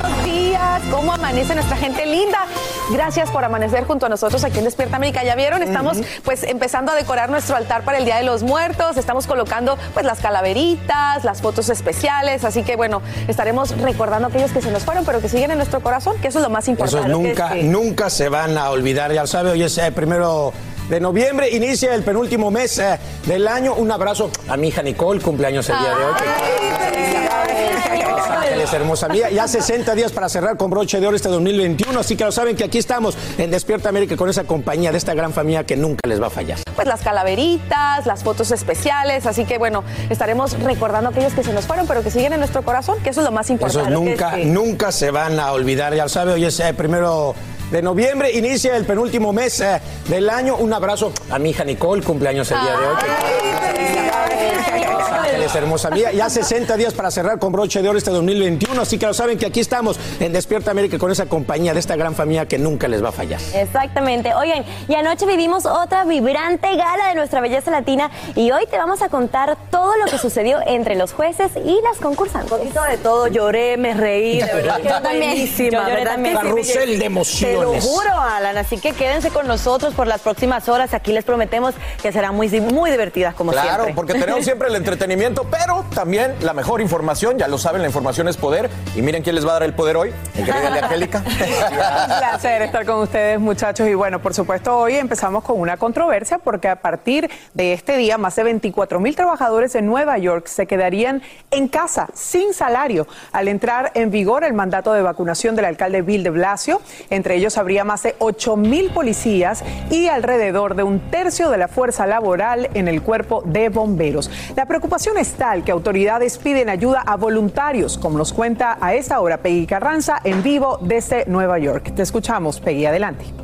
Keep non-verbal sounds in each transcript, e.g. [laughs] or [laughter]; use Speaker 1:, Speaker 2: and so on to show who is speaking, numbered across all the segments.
Speaker 1: Buenos días, ¿cómo amanece nuestra gente linda? Gracias por amanecer junto a nosotros aquí en Despierta América. Ya vieron, estamos pues empezando a decorar nuestro altar para el Día de los Muertos, estamos colocando pues las calaveritas, las fotos especiales, así que bueno, estaremos recordando a aquellos que se nos fueron, pero que siguen en nuestro corazón, que eso es lo más importante.
Speaker 2: Esos nunca, nunca se van a olvidar, ya lo sabe, hoy es el primero de noviembre, inicia el penúltimo mes eh, del año. Un abrazo a mi hija Nicole, cumpleaños el día de hoy. Ángeles, hermosa mía. Ya 60 días para cerrar con broche de oro este 2021, así que lo saben que aquí estamos en Despierta América con esa compañía de esta gran familia que nunca les va a fallar.
Speaker 1: Pues las calaveritas, las fotos especiales, así que bueno, estaremos recordando a aquellos que se nos fueron, pero que siguen en nuestro corazón, que eso es lo más importante.
Speaker 2: Esos nunca, nunca se van a olvidar, ya lo sabe, hoy es el primero de noviembre, inicia el penúltimo mes eh, del año. Un abrazo a mi hija Nicole, cumpleaños el día de hoy. Ángeles, hermosa mía. Ya 60 días para cerrar con broche de oro este 2021, así que lo saben que aquí estamos en Despierta América con esa compañía de esta gran familia que nunca les va a fallar.
Speaker 3: Exactamente. Oigan, y anoche vivimos otra vibrante gala de nuestra belleza latina y hoy te vamos a contar todo lo que sucedió entre los jueces y las concursantes. Un
Speaker 4: poquito de todo, lloré, me reí, de verdad
Speaker 3: Yo también.
Speaker 4: buenísima,
Speaker 3: Yo lloré
Speaker 4: ¿verdad?
Speaker 3: también.
Speaker 2: Carrusel de
Speaker 4: Te lo juro, Alan, así que quédense con nosotros por las próximas horas. Aquí les prometemos que serán muy, muy divertidas como
Speaker 5: Claro,
Speaker 4: siempre.
Speaker 5: porque tenemos [laughs] siempre el entretenimiento, pero también la mejor información. Ya lo saben, la información es poder. Y miren quién les va a dar el poder hoy. Mi querida Lea Angélica. [laughs]
Speaker 6: Un placer estar con ustedes, muchachos. Y bueno, por supuesto, hoy empezamos con una controversia porque a partir de este día, más de 24 mil trabajadores en Nueva York se quedarían en casa sin salario al entrar en vigor el mandato de vacunación del alcalde Bill de Blasio. Entre ellos habría más de 8 mil policías y alrededor de un tercio de la fuerza laboral en el cuerpo de bomberos. La preocupación es tal que autoridades piden ayuda a voluntarios, como nos cuenta a esta hora Peggy Carranza en vivo desde Nueva York. Te escuchamos, Peggy, adelante.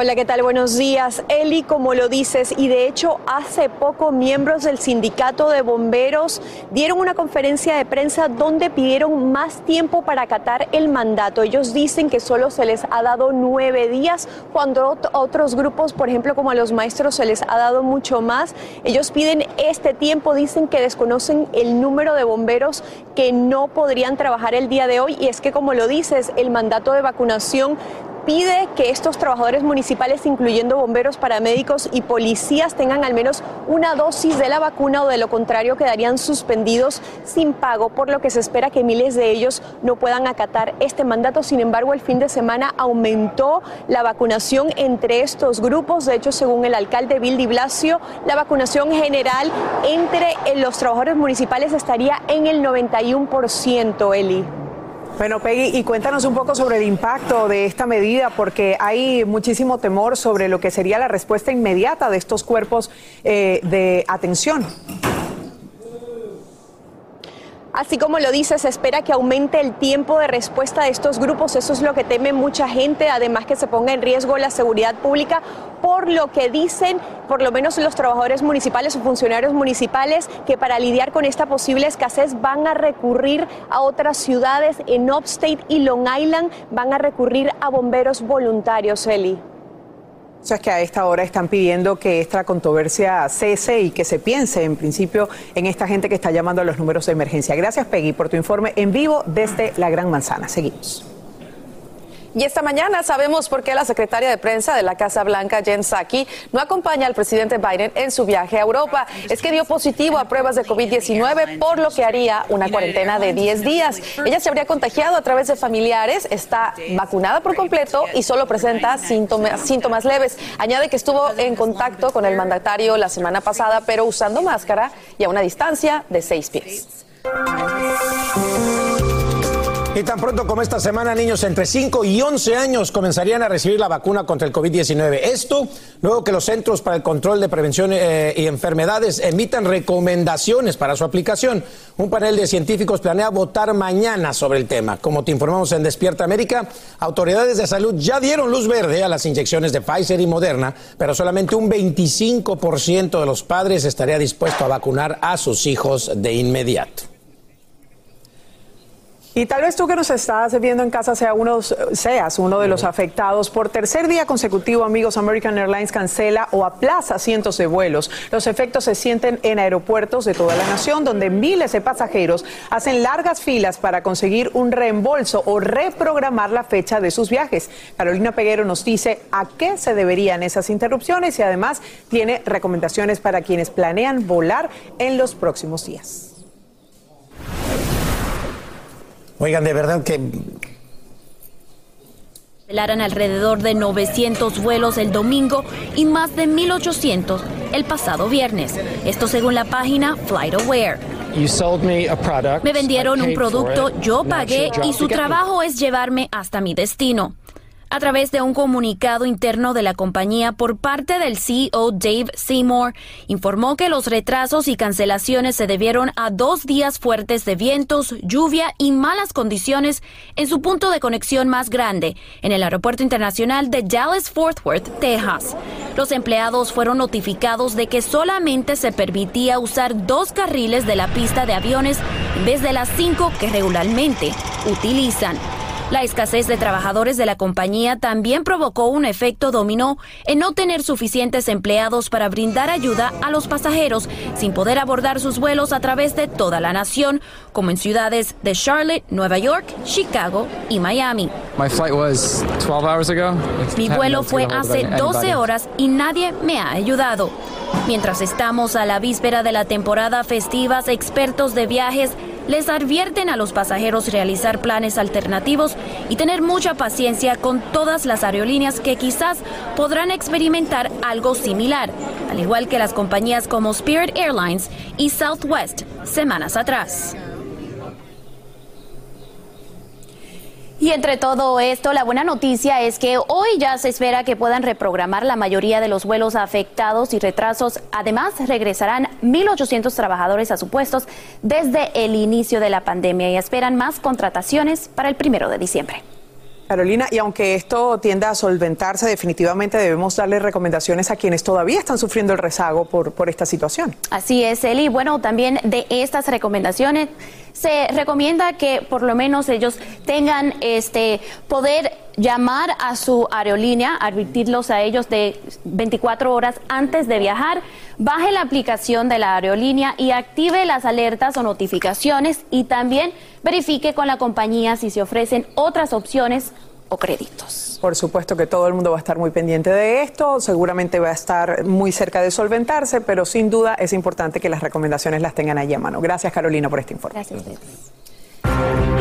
Speaker 1: Hola, ¿qué tal? Buenos días. Eli, como lo dices, y de hecho hace poco miembros del sindicato de bomberos dieron una conferencia de prensa donde pidieron más tiempo para acatar el mandato. Ellos dicen que solo se les ha dado nueve días, cuando ot- otros grupos, por ejemplo, como a los maestros, se les ha dado mucho más. Ellos piden este tiempo, dicen que desconocen el número de bomberos que no podrían trabajar el día de hoy. Y es que, como lo dices, el mandato de vacunación pide que estos trabajadores municipales, incluyendo bomberos, paramédicos y policías, tengan al menos una dosis de la vacuna o de lo contrario quedarían suspendidos sin pago, por lo que se espera que miles de ellos no puedan acatar este mandato. Sin embargo, el fin de semana aumentó la vacunación entre estos grupos. De hecho, según el alcalde Bill Di Blasio, la vacunación general entre los trabajadores municipales estaría en el 91%, Eli.
Speaker 6: Bueno, Peggy, y cuéntanos un poco sobre el impacto de esta medida, porque hay muchísimo temor sobre lo que sería la respuesta inmediata de estos cuerpos eh, de atención.
Speaker 1: Así como lo dice, se espera que aumente el tiempo de respuesta de estos grupos. Eso es lo que teme mucha gente. Además que se ponga en riesgo la seguridad pública por lo que dicen, por lo menos los trabajadores municipales o funcionarios municipales, que para lidiar con esta posible escasez van a recurrir a otras ciudades en Upstate y Long Island, van a recurrir a bomberos voluntarios, Eli.
Speaker 6: O sea, es que a esta hora están pidiendo que esta controversia cese y que se piense en principio en esta gente que está llamando a los números de emergencia. Gracias, Peggy, por tu informe en vivo desde la Gran Manzana. Seguimos.
Speaker 1: Y esta mañana sabemos por qué la secretaria de prensa de la Casa Blanca, Jen Psaki, no acompaña al presidente Biden en su viaje a Europa. Es que dio positivo a pruebas de COVID-19, por lo que haría una cuarentena de 10 días. Ella se habría contagiado a través de familiares, está vacunada por completo y solo presenta síntomas, síntomas leves. Añade que estuvo en contacto con el mandatario la semana pasada, pero usando máscara y a una distancia de 6 pies.
Speaker 2: Y tan pronto como esta semana, niños entre 5 y 11 años comenzarían a recibir la vacuna contra el COVID-19. Esto luego que los Centros para el Control de Prevención eh, y Enfermedades emitan recomendaciones para su aplicación. Un panel de científicos planea votar mañana sobre el tema. Como te informamos en Despierta América, autoridades de salud ya dieron luz verde a las inyecciones de Pfizer y Moderna, pero solamente un 25% de los padres estaría dispuesto a vacunar a sus hijos de inmediato.
Speaker 6: Y tal vez tú que nos estás viendo en casa sea uno, seas uno de los afectados. Por tercer día consecutivo, amigos, American Airlines cancela o aplaza cientos de vuelos. Los efectos se sienten en aeropuertos de toda la nación, donde miles de pasajeros hacen largas filas para conseguir un reembolso o reprogramar la fecha de sus viajes. Carolina Peguero nos dice a qué se deberían esas interrupciones y además tiene recomendaciones para quienes planean volar en los próximos días.
Speaker 2: Oigan, de verdad que
Speaker 7: Velaran alrededor de 900 vuelos el domingo y más de 1.800 el pasado viernes. Esto según la página FlightAware. Me vendieron un producto, yo pagué y su trabajo es llevarme hasta mi destino. A través de un comunicado interno de la compañía por parte del CEO Dave Seymour, informó que los retrasos y cancelaciones se debieron a dos días fuertes de vientos, lluvia y malas condiciones en su punto de conexión más grande, en el Aeropuerto Internacional de Dallas-Fort Worth, Texas. Los empleados fueron notificados de que solamente se permitía usar dos carriles de la pista de aviones en vez de las cinco que regularmente utilizan. La escasez de trabajadores de la compañía también provocó un efecto dominó en no tener suficientes empleados para brindar ayuda a los pasajeros sin poder abordar sus vuelos a través de toda la nación, como en ciudades de Charlotte, Nueva York, Chicago y Miami. Mi vuelo fue hace 12 horas y nadie me ha ayudado. Mientras estamos a la víspera de la temporada festiva, expertos de viajes les advierten a los pasajeros realizar planes alternativos y tener mucha paciencia con todas las aerolíneas que quizás podrán experimentar algo similar, al igual que las compañías como Spirit Airlines y Southwest semanas atrás. Y entre todo esto, la buena noticia es que hoy ya se espera que puedan reprogramar la mayoría de los vuelos afectados y retrasos. Además, regresarán 1.800 trabajadores a sus puestos desde el inicio de la pandemia y esperan más contrataciones para el primero de diciembre.
Speaker 6: Carolina, y aunque esto tienda a solventarse, definitivamente debemos darle recomendaciones a quienes todavía están sufriendo el rezago por, por esta situación.
Speaker 7: Así es, Eli. Bueno, también de estas recomendaciones se recomienda que por lo menos ellos tengan este poder llamar a su aerolínea, advertirlos a ellos de 24 horas antes de viajar, baje la aplicación de la aerolínea y active las alertas o notificaciones y también verifique con la compañía si se ofrecen otras opciones o créditos.
Speaker 6: Por supuesto que todo el mundo va a estar muy pendiente de esto, seguramente va a estar muy cerca de solventarse, pero sin duda es importante que las recomendaciones las tengan ahí a mano. Gracias Carolina por este informe.
Speaker 7: Gracias a ustedes.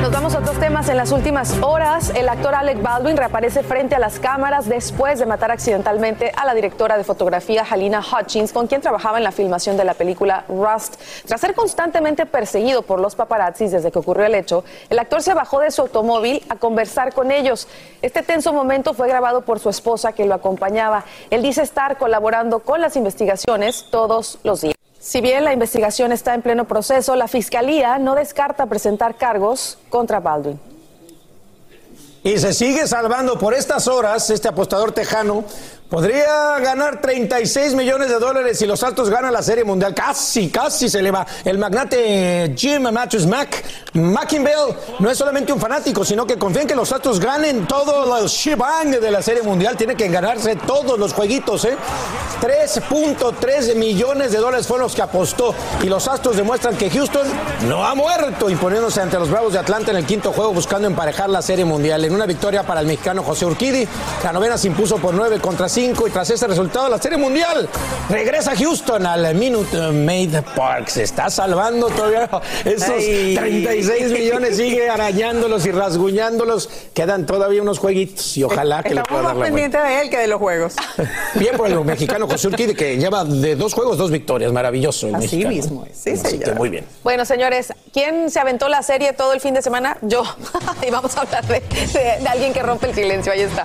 Speaker 1: Nos vamos a otros temas. En las últimas horas, el actor Alec Baldwin reaparece frente a las cámaras después de matar accidentalmente a la directora de fotografía Halina Hutchins, con quien trabajaba en la filmación de la película Rust. Tras ser constantemente perseguido por los paparazzis desde que ocurrió el hecho, el actor se bajó de su automóvil a conversar con ellos. Este tenso momento fue grabado por su esposa que lo acompañaba. Él dice estar colaborando con las investigaciones todos los días. Si bien la investigación está en pleno proceso, la Fiscalía no descarta presentar cargos contra Baldwin.
Speaker 2: y se sigue salvando por estas horas, este apostador tejano podría ganar 36 millones de dólares si los Altos ganan la Serie Mundial. Casi, casi se le va. El magnate Jim Matthews Mac, Mackinville, no es solamente un fanático, sino que confía en que los Altos ganen todo el shebang de la Serie Mundial. Tiene que ganarse todos los jueguitos, ¿eh? 3.3 millones de dólares fueron los que apostó. Y los Astros demuestran que Houston no ha muerto, imponiéndose ante los Bravos de Atlanta en el quinto juego, buscando emparejar la Serie Mundial. En una victoria para el mexicano José Urquidi, la novena se impuso por 9 contra y tras ese resultado la Serie Mundial regresa Houston al Minute Maid Park. Se está salvando todavía esos 36 millones, sigue arañándolos y rasguñándolos. Quedan todavía unos jueguitos y ojalá que le pueda dar la
Speaker 6: pendiente de él que de los juegos. [laughs]
Speaker 2: Bien por el mexicano José Urquidi que lleva de dos juegos dos victorias. Maravilloso.
Speaker 6: Así mismo Sí, sí,
Speaker 2: muy bien.
Speaker 1: Bueno, señores, ¿quién se aventó la serie todo el fin de semana? Yo. [laughs] y vamos a hablar de, de alguien que rompe el silencio. Ahí está.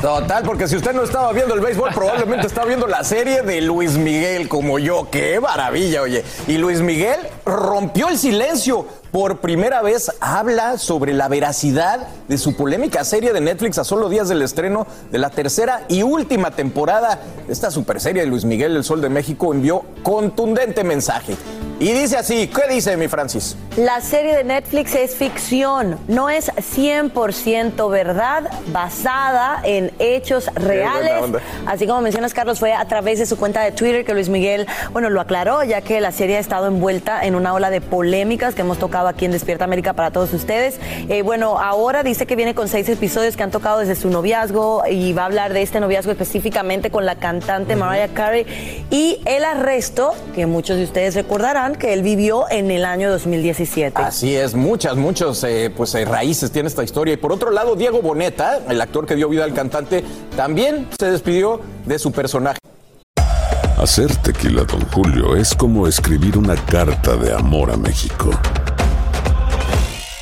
Speaker 5: Total, porque si usted no estaba viendo el béisbol, probablemente estaba viendo la serie de Luis Miguel como yo. ¡Qué maravilla, oye! Y Luis Miguel rompió el silencio. Por primera vez habla sobre la veracidad de su polémica serie de Netflix a solo días del estreno de la tercera y última temporada de esta super serie de Luis Miguel, El Sol de México, envió contundente mensaje. Y dice así, ¿qué dice mi Francis?
Speaker 4: La serie de Netflix es ficción, no es 100% verdad, basada en hechos reales. Así como mencionas, Carlos, fue a través de su cuenta de Twitter que Luis Miguel, bueno, lo aclaró, ya que la serie ha estado envuelta en una ola de polémicas que hemos tocado aquí en Despierta América para todos ustedes. Eh, bueno, ahora dice que viene con seis episodios que han tocado desde su noviazgo y va a hablar de este noviazgo específicamente con la cantante Mariah Carey y el arresto, que muchos de ustedes recordarán que él vivió en el año 2017.
Speaker 5: Así es, muchas, muchos eh, pues, eh, raíces tiene esta historia. Y por otro lado, Diego Boneta, el actor que dio vida al cantante, también se despidió de su personaje.
Speaker 8: Hacer tequila, don Julio, es como escribir una carta de amor a México.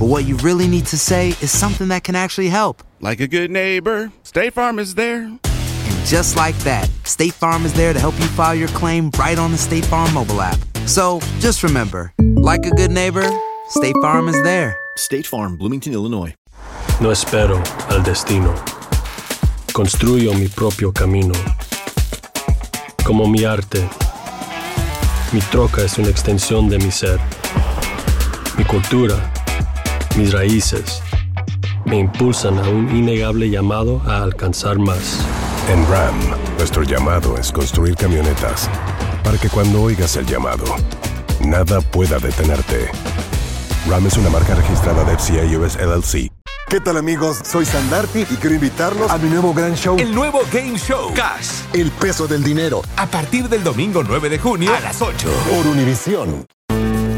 Speaker 9: But what you really need to say is something that can actually help.
Speaker 10: Like a good neighbor, State Farm is there.
Speaker 9: And just like that, State Farm is there to help you file your claim right on the State Farm mobile app. So just remember, like a good neighbor, State Farm is there.
Speaker 11: State Farm, Bloomington, Illinois.
Speaker 12: No espero al destino. Construyo mi propio camino. Como mi arte, mi troca es una extensión de mi ser. Mi cultura, mis raíces me impulsan a un innegable llamado a alcanzar más.
Speaker 13: En RAM, nuestro llamado es construir camionetas para que cuando oigas el llamado, nada pueda detenerte. RAM es una marca registrada de FCA US LLC.
Speaker 14: ¿Qué tal amigos? Soy Sandarti y quiero invitarlos a mi nuevo gran show.
Speaker 15: El nuevo Game Show. Cash.
Speaker 14: El peso del dinero.
Speaker 15: A partir del domingo 9 de junio a las 8.
Speaker 14: Por Univisión.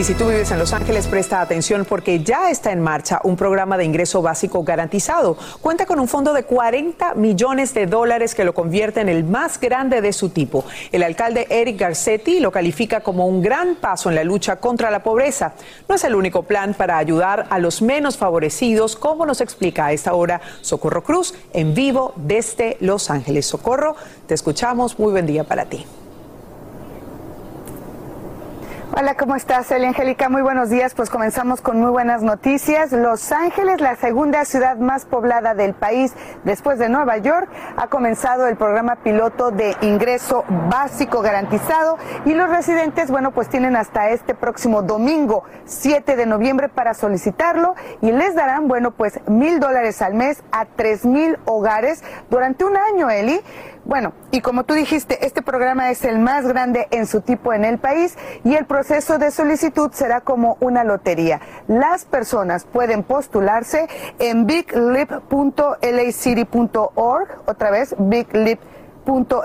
Speaker 6: Y si tú vives en Los Ángeles, presta atención porque ya está en marcha un programa de ingreso básico garantizado. Cuenta con un fondo de 40 millones de dólares que lo convierte en el más grande de su tipo. El alcalde Eric Garcetti lo califica como un gran paso en la lucha contra la pobreza. No es el único plan para ayudar a los menos favorecidos, como nos explica a esta hora Socorro Cruz en vivo desde Los Ángeles. Socorro, te escuchamos. Muy buen día para ti.
Speaker 16: Hola, ¿cómo estás, Elia Angélica? Muy buenos días. Pues comenzamos con muy buenas noticias. Los Ángeles, la segunda ciudad más poblada del país después de Nueva York, ha comenzado el programa piloto de ingreso básico garantizado y los residentes, bueno, pues tienen hasta este próximo domingo, 7 de noviembre, para solicitarlo y les darán, bueno, pues mil dólares al mes a tres mil hogares durante un año, Eli. Bueno, y como tú dijiste, este programa es el más grande en su tipo en el país y el proceso de solicitud será como una lotería. Las personas pueden postularse en biglip.lacity.org, otra vez biglip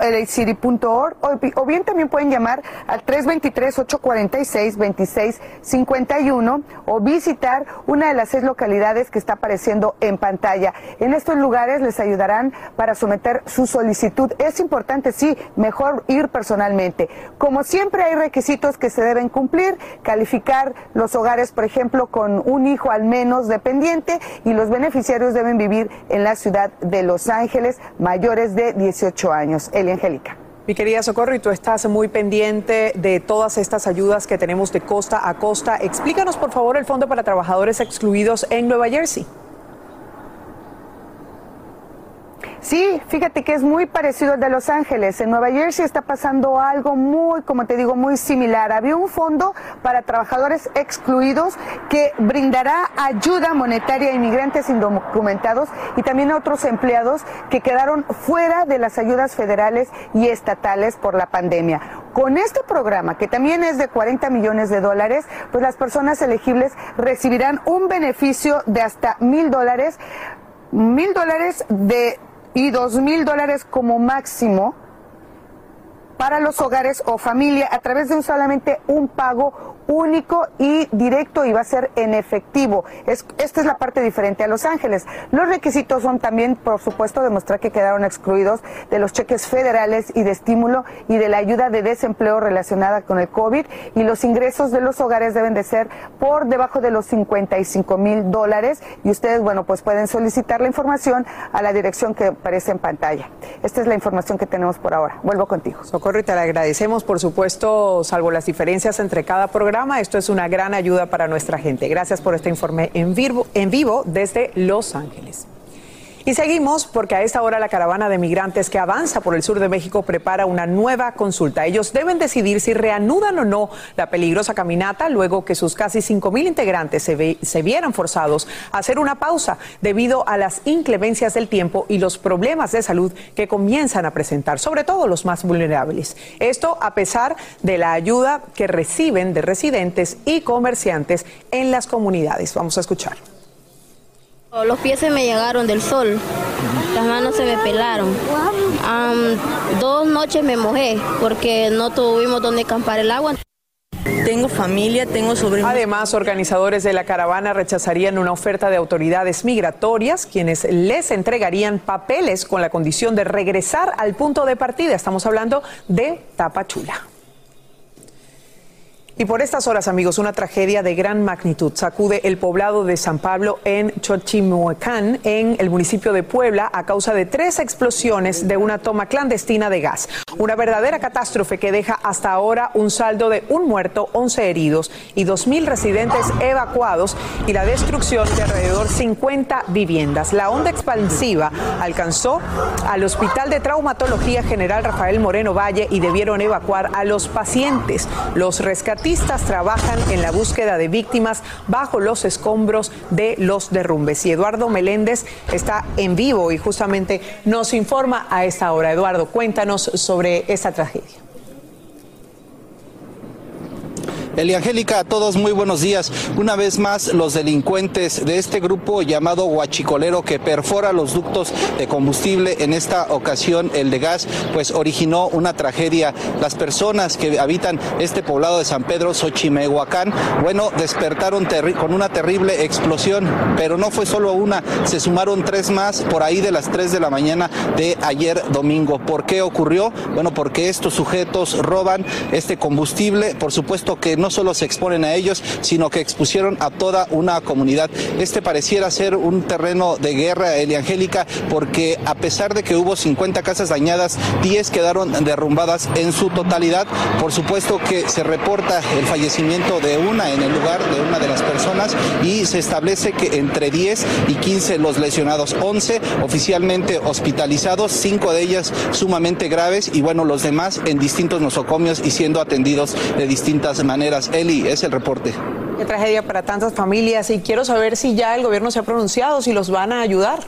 Speaker 16: helpcity.org o bien también pueden llamar al 323-846-2651 o visitar una de las seis localidades que está apareciendo en pantalla. En estos lugares les ayudarán para someter su solicitud. Es importante, sí, mejor ir personalmente. Como siempre hay requisitos que se deben cumplir, calificar los hogares, por ejemplo, con un hijo al menos dependiente y los beneficiarios deben vivir en la ciudad de Los Ángeles mayores de 18 años. Elia Angélica.
Speaker 6: Mi querida Socorro, y tú estás muy pendiente de todas estas ayudas que tenemos de costa a costa. Explícanos, por favor, el Fondo para Trabajadores Excluidos en Nueva Jersey.
Speaker 16: Sí, fíjate que es muy parecido al de Los Ángeles. En Nueva Jersey está pasando algo muy, como te digo, muy similar. Había un fondo para trabajadores excluidos que brindará ayuda monetaria a inmigrantes indocumentados y también a otros empleados que quedaron fuera de las ayudas federales y estatales por la pandemia. Con este programa, que también es de 40 millones de dólares, pues las personas elegibles recibirán un beneficio de hasta mil dólares, mil dólares de y dos mil dólares como máximo para los hogares o familia a través de un solamente un pago único y directo y va a ser en efectivo. Es, esta es la parte diferente a Los Ángeles. Los requisitos son también, por supuesto, demostrar que quedaron excluidos de los cheques federales y de estímulo y de la ayuda de desempleo relacionada con el COVID y los ingresos de los hogares deben de ser por debajo de los 55 mil dólares y ustedes, bueno, pues pueden solicitar la información a la dirección que aparece en pantalla. Esta es la información que tenemos por ahora. Vuelvo contigo.
Speaker 6: Socorro, y te la agradecemos, por supuesto, salvo las diferencias entre cada programa esto es una gran ayuda para nuestra gente. Gracias por este informe en vivo, en vivo desde Los Ángeles. Y seguimos porque a esta hora la caravana de migrantes que avanza por el sur de México prepara una nueva consulta. Ellos deben decidir si reanudan o no la peligrosa caminata luego que sus casi 5.000 integrantes se, se vieran forzados a hacer una pausa debido a las inclemencias del tiempo y los problemas de salud que comienzan a presentar, sobre todo los más vulnerables. Esto a pesar de la ayuda que reciben de residentes y comerciantes en las comunidades. Vamos a escuchar.
Speaker 17: Los pies se me llegaron del sol, las manos se me pelaron. dos noches me mojé porque no tuvimos donde acampar el agua.
Speaker 18: Tengo familia, tengo sobrinos.
Speaker 6: Además, organizadores de la caravana rechazarían una oferta de autoridades migratorias, quienes les entregarían papeles con la condición de regresar al punto de partida. Estamos hablando de Tapachula. Y por estas horas, amigos, una tragedia de gran magnitud sacude el poblado de San Pablo en Chochimuecán, en el municipio de Puebla, a causa de tres explosiones de una toma clandestina de gas. Una verdadera catástrofe que deja hasta ahora un saldo de un muerto, 11 heridos y 2.000 residentes evacuados y la destrucción de alrededor 50 viviendas. La onda expansiva alcanzó al Hospital de Traumatología General Rafael Moreno Valle y debieron evacuar a los pacientes. Los rescatistas trabajan en la búsqueda de víctimas bajo los escombros de los derrumbes. Y Eduardo Meléndez está en vivo y justamente nos informa a esta hora. Eduardo, cuéntanos sobre esta tragedia.
Speaker 19: Angélica, a todos muy buenos días. Una vez más, los delincuentes de este grupo llamado Huachicolero que perfora los ductos de combustible, en esta ocasión el de gas, pues originó una tragedia. Las personas que habitan este poblado de San Pedro, Xochimehuacán, bueno, despertaron con una terrible explosión, pero no fue solo una, se sumaron tres más por ahí de las tres de la mañana de ayer domingo. ¿Por qué ocurrió? Bueno, porque estos sujetos roban este combustible, por supuesto que no no solo se exponen a ellos, sino que expusieron a toda una comunidad. Este pareciera ser un terreno de guerra, Eliangélica, porque a pesar de que hubo 50 casas dañadas, 10 quedaron derrumbadas en su totalidad. Por supuesto que se reporta el fallecimiento de una en el lugar, de una de las personas, y se establece que entre 10 y 15 los lesionados, 11 oficialmente hospitalizados, 5 de ellas sumamente graves y bueno, los demás en distintos nosocomios y siendo atendidos de distintas maneras. Eli, es el reporte.
Speaker 6: Qué tragedia para tantas familias y quiero saber si ya el gobierno se ha pronunciado, si los van a ayudar.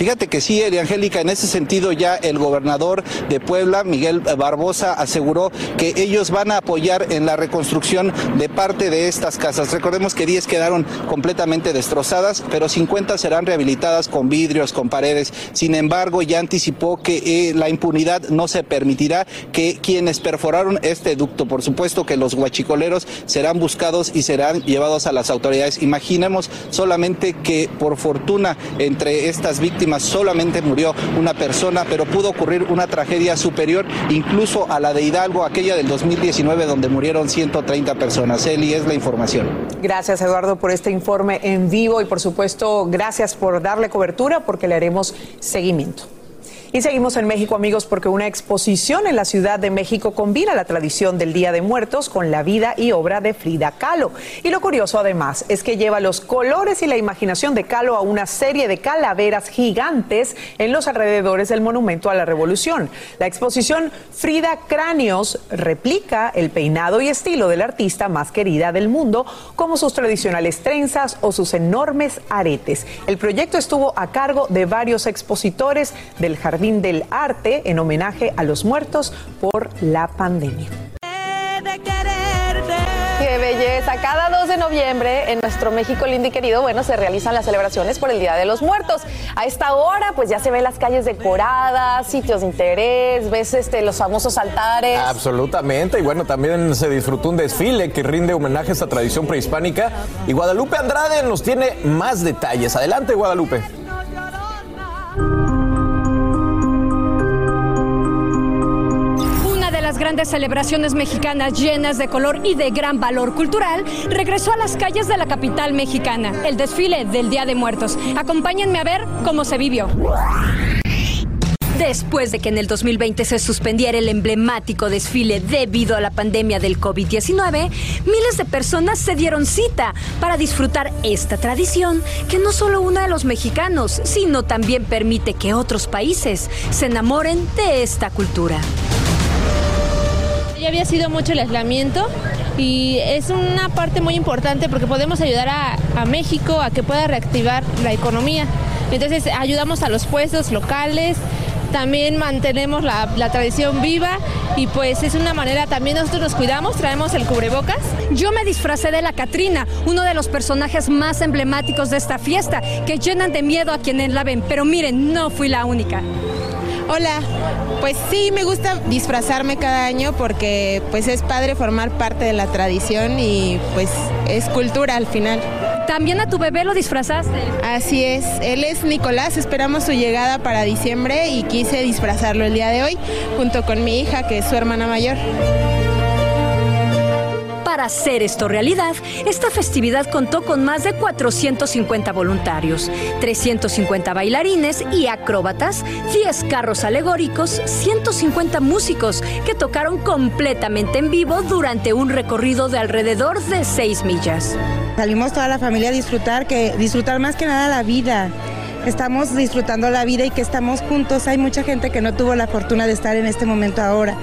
Speaker 19: Fíjate que sí, Angélica, en ese sentido ya el gobernador de Puebla, Miguel Barbosa, aseguró que ellos van a apoyar en la reconstrucción de parte de estas casas. Recordemos que 10 quedaron completamente destrozadas, pero 50 serán rehabilitadas con vidrios, con paredes. Sin embargo, ya anticipó que eh, la impunidad no se permitirá que quienes perforaron este ducto, por supuesto que los guachicoleros serán buscados y serán llevados a las autoridades. Imaginemos solamente que por fortuna entre estas víctimas solamente murió una persona, pero pudo ocurrir una tragedia superior incluso a la de Hidalgo, aquella del 2019 donde murieron 130 personas. Eli es la información.
Speaker 6: Gracias Eduardo por este informe en vivo y por supuesto gracias por darle cobertura porque le haremos seguimiento. Y seguimos en México, amigos, porque una exposición en la Ciudad de México combina la tradición del Día de Muertos con la vida y obra de Frida Kahlo. Y lo curioso, además, es que lleva los colores y la imaginación de Kahlo a una serie de calaveras gigantes en los alrededores del Monumento a la Revolución. La exposición Frida Cráneos replica el peinado y estilo del artista más querida del mundo, como sus tradicionales trenzas o sus enormes aretes. El proyecto estuvo a cargo de varios expositores del Jardín del Arte en homenaje a los muertos por la pandemia.
Speaker 1: Qué belleza. Cada 2 de noviembre en nuestro México lindo y querido, bueno, se realizan las celebraciones por el Día de los Muertos. A esta hora, pues ya se ven las calles decoradas, sitios de interés, ves este, los famosos altares.
Speaker 5: Absolutamente. Y bueno, también se disfrutó un desfile que rinde homenaje a esta tradición prehispánica. Y Guadalupe Andrade nos tiene más detalles. Adelante, Guadalupe.
Speaker 20: Grandes celebraciones mexicanas llenas de color y de gran valor cultural, regresó a las calles de la capital mexicana, el desfile del Día de Muertos. Acompáñenme a ver cómo se vivió. Después de que en el 2020 se suspendiera el emblemático desfile debido a la pandemia del COVID-19, miles de personas se dieron cita para disfrutar esta tradición que no solo une a los mexicanos, sino también permite que otros países se enamoren de esta cultura.
Speaker 21: Ya había sido mucho el aislamiento y es una parte muy importante porque podemos ayudar a, México a que pueda reactivar la economía. Entonces ayudamos a los puestos locales, también mantenemos la, la, tradición viva y pues es una manera, también nosotros nos cuidamos, traemos el cubrebocas.
Speaker 20: Yo me disfracé de la Catrina, uno de los personajes más emblemáticos de esta fiesta, que llenan de miedo a quienes la ven, pero miren, no fui la única.
Speaker 21: Hola, pues sí, me gusta disfrazarme cada año porque pues es padre formar parte de la tradición y pues es cultura al final.
Speaker 20: ¿También a tu bebé lo disfrazaste?
Speaker 21: Así es, él es Nicolás, esperamos su llegada para diciembre y quise disfrazarlo el día de hoy junto con mi hija que es su hermana mayor.
Speaker 20: Para hacer esto realidad, esta festividad contó con más de 450 voluntarios, 350 bailarines y acróbatas, 10 carros alegóricos, 150 músicos que tocaron completamente en vivo durante un recorrido de alrededor de 6 millas.
Speaker 22: Salimos toda la familia a disfrutar, que disfrutar más que nada la vida estamos disfrutando la vida y que estamos juntos. Hay mucha gente que no tuvo la fortuna de estar en este momento ahora.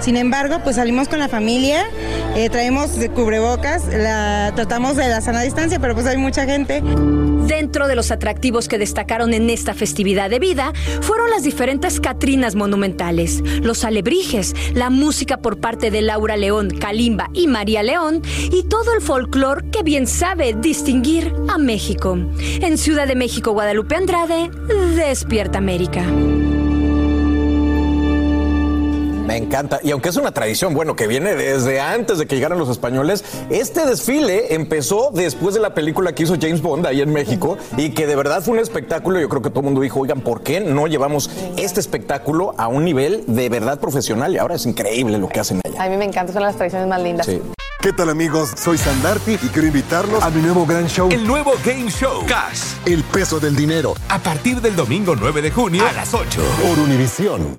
Speaker 22: Sin embargo, pues salimos con la familia, eh, traemos cubrebocas, tratamos de la sana distancia, pero pues hay mucha gente.
Speaker 20: Dentro de los atractivos que destacaron en esta festividad de vida fueron las diferentes Catrinas monumentales, los alebrijes, la música por parte de Laura León, Kalimba y María León y todo el folclor que bien sabe distinguir a México. En Ciudad de México, Guadalupe Andrade, Despierta América.
Speaker 5: Me encanta. Y aunque es una tradición, bueno, que viene desde antes de que llegaran los españoles, este desfile empezó después de la película que hizo James Bond ahí en México y que de verdad fue un espectáculo. Yo creo que todo el mundo dijo, oigan, ¿por qué no llevamos este espectáculo a un nivel de verdad profesional? Y ahora es increíble lo que hacen allá.
Speaker 1: A mí me encanta, son las tradiciones más lindas.
Speaker 14: Sí. ¿Qué tal amigos? Soy Sandarti y quiero invitarlos a mi nuevo gran show.
Speaker 15: El nuevo Game Show. Cash.
Speaker 14: El peso del dinero.
Speaker 15: A partir del domingo 9 de junio a las 8.
Speaker 14: Por Univisión.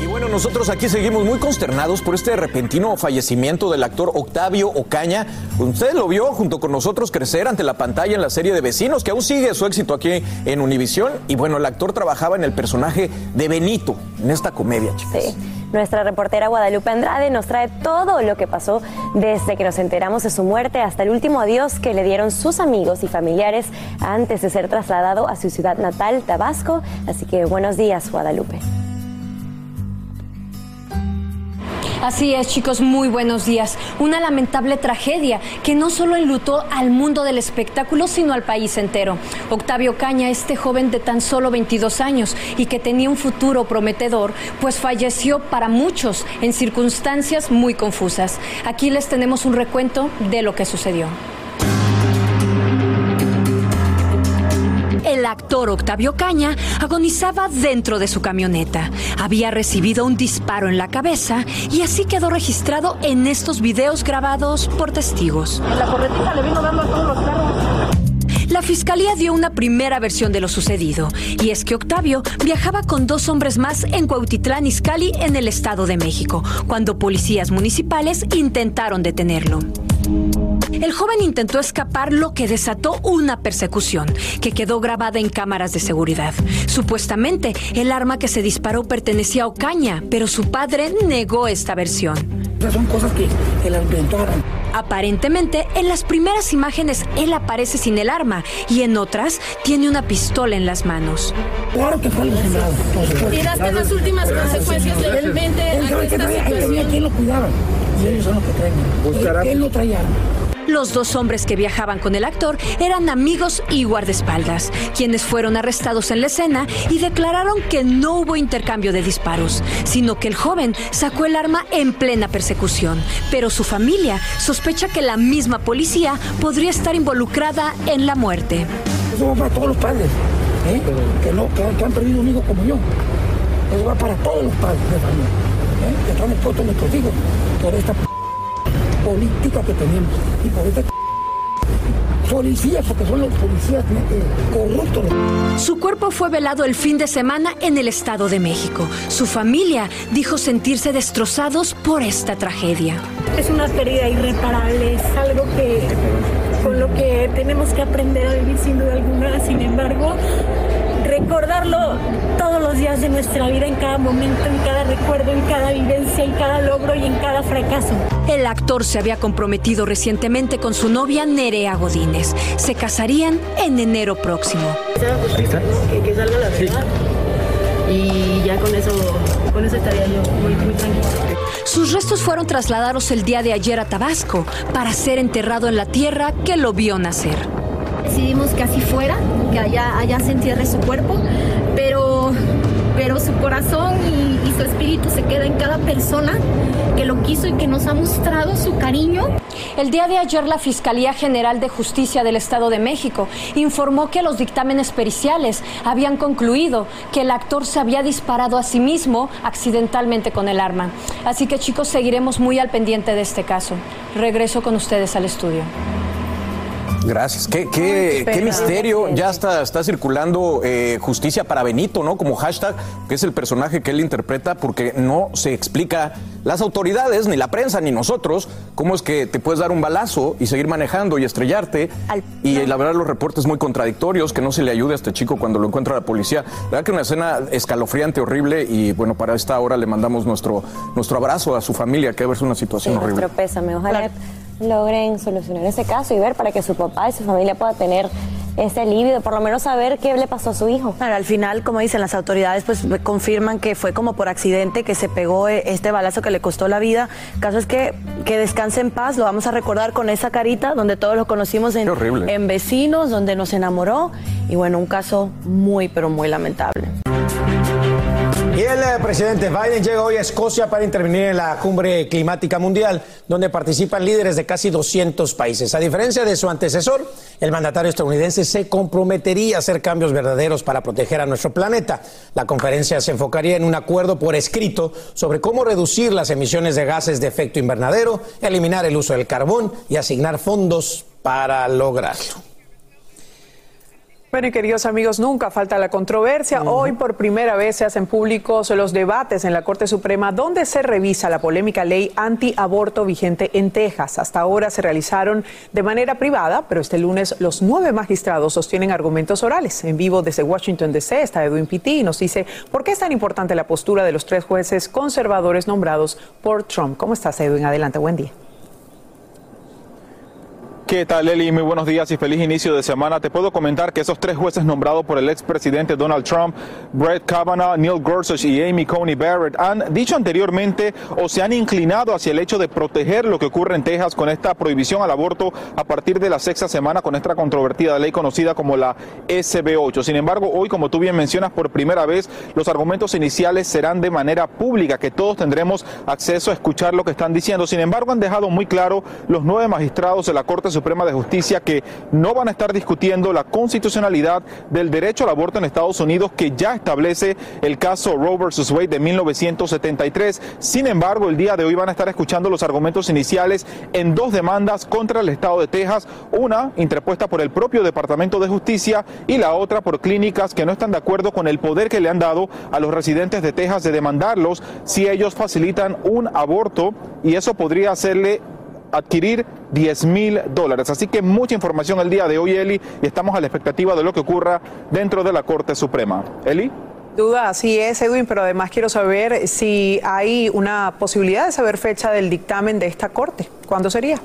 Speaker 5: Y bueno, nosotros aquí seguimos muy consternados por este repentino fallecimiento del actor Octavio Ocaña. Usted lo vio junto con nosotros crecer ante la pantalla en la serie de Vecinos, que aún sigue su éxito aquí en Univisión. Y bueno, el actor trabajaba en el personaje de Benito, en esta comedia, chicos.
Speaker 1: Sí.
Speaker 3: Nuestra reportera Guadalupe Andrade nos trae todo lo que pasó desde que nos enteramos de su muerte hasta el último adiós que le dieron sus amigos y familiares antes de ser trasladado a su ciudad natal, Tabasco. Así que buenos días, Guadalupe.
Speaker 20: Así es, chicos, muy buenos días. Una lamentable tragedia que no solo enlutó al mundo del espectáculo, sino al país entero. Octavio Caña, este joven de tan solo 22 años y que tenía un futuro prometedor, pues falleció para muchos en circunstancias muy confusas. Aquí les tenemos un recuento de lo que sucedió. Actor Octavio Caña agonizaba dentro de su camioneta. Había recibido un disparo en la cabeza y así quedó registrado en estos videos grabados por testigos.
Speaker 23: La corretita le vino dando a todos los carros.
Speaker 20: La fiscalía dio una primera versión de lo sucedido, y es que Octavio viajaba con dos hombres más en Cuautitlán Izcalli, en el Estado de México, cuando policías municipales intentaron detenerlo. El joven intentó escapar, lo que desató una persecución, que quedó grabada en cámaras de seguridad. Supuestamente, el arma que se disparó pertenecía a Ocaña, pero su padre negó esta versión.
Speaker 23: Esas son cosas que, que la inventaron.
Speaker 20: Aparentemente, en las primeras imágenes él aparece sin el arma y en otras tiene una pistola en las manos.
Speaker 23: Claro que fue.
Speaker 21: Y daste las últimas consecuencias legalmente
Speaker 23: Él
Speaker 21: ante
Speaker 23: sabe que
Speaker 21: esta situación.
Speaker 23: quien lo cuidaba. Y ellos son los que traen. Él, él no traía.
Speaker 20: Los dos hombres que viajaban con el actor eran amigos y guardaespaldas, quienes fueron arrestados en la escena y declararon que no hubo intercambio de disparos, sino que el joven sacó el arma en plena persecución. Pero su familia sospecha que la misma policía podría estar involucrada en la muerte.
Speaker 23: Eso va para todos los padres. ¿eh? Que, no, que, han perdido un hijo como yo. Eso va para todos los padres de familia. ¿eh? Que están expuestos nuestros hijos por esta p- política que tenemos. Y por esta policías, porque son los policías eh, corruptos.
Speaker 20: Su cuerpo fue velado el fin de semana en el Estado de México. Su familia dijo sentirse destrozados por esta tragedia.
Speaker 21: Es una pérdida irreparable, es algo que tenemos que aprender a vivir sin duda alguna. Sin embargo, recordarlo todos los días de nuestra vida, en cada momento, en cada recuerdo, en cada vivencia, en cada logro y en cada fracaso.
Speaker 20: El actor se había comprometido recientemente con su novia Nerea Godínez. Se casarían en enero próximo.
Speaker 21: Que, que salga la verdad. Y ya con eso, con eso estaría yo muy, muy tranquila.
Speaker 20: Sus restos fueron trasladados el día de ayer a Tabasco para ser enterrado en la tierra que lo vio nacer.
Speaker 21: Decidimos que así fuera, que allá, allá se entierre su cuerpo, pero, pero su corazón y, su espíritu se queda en cada persona que lo quiso y que nos ha mostrado su cariño.
Speaker 20: El día de ayer la Fiscalía General de Justicia del Estado de México informó que los dictámenes periciales habían concluido que el actor se había disparado a sí mismo accidentalmente con el arma. Así que chicos, seguiremos muy al pendiente de este caso. Regreso con ustedes al estudio.
Speaker 5: Gracias. Qué, qué, qué misterio. Ya está, está circulando eh, justicia para Benito, ¿no? Como hashtag, que es el personaje que él interpreta, porque no se explica las autoridades, ni la prensa, ni nosotros, cómo es que te puedes dar un balazo y seguir manejando y estrellarte. Y la verdad, los reportes muy contradictorios, que no se le ayude a este chico cuando lo encuentra la policía. La verdad que una escena escalofriante, horrible. Y bueno, para esta hora le mandamos nuestro, nuestro abrazo a su familia, que es una situación
Speaker 3: Sí,
Speaker 5: horrible.
Speaker 3: pésame. Ojalá logren solucionar ese caso y ver para que su papá y su familia puedan tener ese alivio, por lo menos saber qué le pasó a su hijo.
Speaker 4: Claro, al final, como dicen las autoridades, pues confirman que fue como por accidente que se pegó eh, este balazo que le costó la vida. El caso es que que descanse en paz, lo vamos a recordar con esa carita donde todos lo conocimos en, en vecinos, donde nos enamoró y bueno, un caso muy pero muy lamentable.
Speaker 2: Y el eh, presidente Biden llega hoy a Escocia para intervenir en la cumbre climática mundial, donde participan líderes de casi 200 países. A diferencia de su antecesor, el mandatario estadounidense se comprometería a hacer cambios verdaderos para proteger a nuestro planeta. La conferencia se enfocaría en un acuerdo por escrito sobre cómo reducir las emisiones de gases de efecto invernadero, eliminar el uso del carbón y asignar fondos para lograrlo.
Speaker 6: Bueno, y queridos amigos, nunca falta la controversia. Hoy por primera vez se hacen públicos los debates en la Corte Suprema donde se revisa la polémica ley antiaborto vigente en Texas. Hasta ahora se realizaron de manera privada, pero este lunes los nueve magistrados sostienen argumentos orales. En vivo desde Washington DC está Edwin Pitti y nos dice por qué es tan importante la postura de los tres jueces conservadores nombrados por Trump. ¿Cómo estás, Edwin? Adelante, buen día.
Speaker 24: ¿Qué tal, Eli? Muy buenos días y feliz inicio de semana. Te puedo comentar que esos tres jueces nombrados por el expresidente Donald Trump, Brett Kavanaugh, Neil Gorsuch y Amy Coney Barrett, han dicho anteriormente o se han inclinado hacia el hecho de proteger lo que ocurre en Texas con esta prohibición al aborto a partir de la sexta semana con esta controvertida ley conocida como la SB8. Sin embargo, hoy, como tú bien mencionas, por primera vez los argumentos iniciales serán de manera pública, que todos tendremos acceso a escuchar lo que están diciendo. Sin embargo, han dejado muy claro los nueve magistrados de la Corte Suprema de Justicia que no van a estar discutiendo la constitucionalidad del derecho al aborto en Estados Unidos que ya establece el caso Roe vs. Wade de 1973. Sin embargo, el día de hoy van a estar escuchando los argumentos iniciales en dos demandas contra el Estado de Texas, una interpuesta por el propio Departamento de Justicia y la otra por clínicas que no están de acuerdo con el poder que le han dado a los residentes de Texas de demandarlos si ellos facilitan un aborto y eso podría hacerle adquirir 10 mil dólares. Así que mucha información el día de hoy, Eli, y estamos a la expectativa de lo que ocurra dentro de la Corte Suprema. Eli.
Speaker 6: Duda, así es, Edwin, pero además quiero saber si hay una posibilidad de saber fecha del dictamen de esta Corte. ¿Cuándo sería?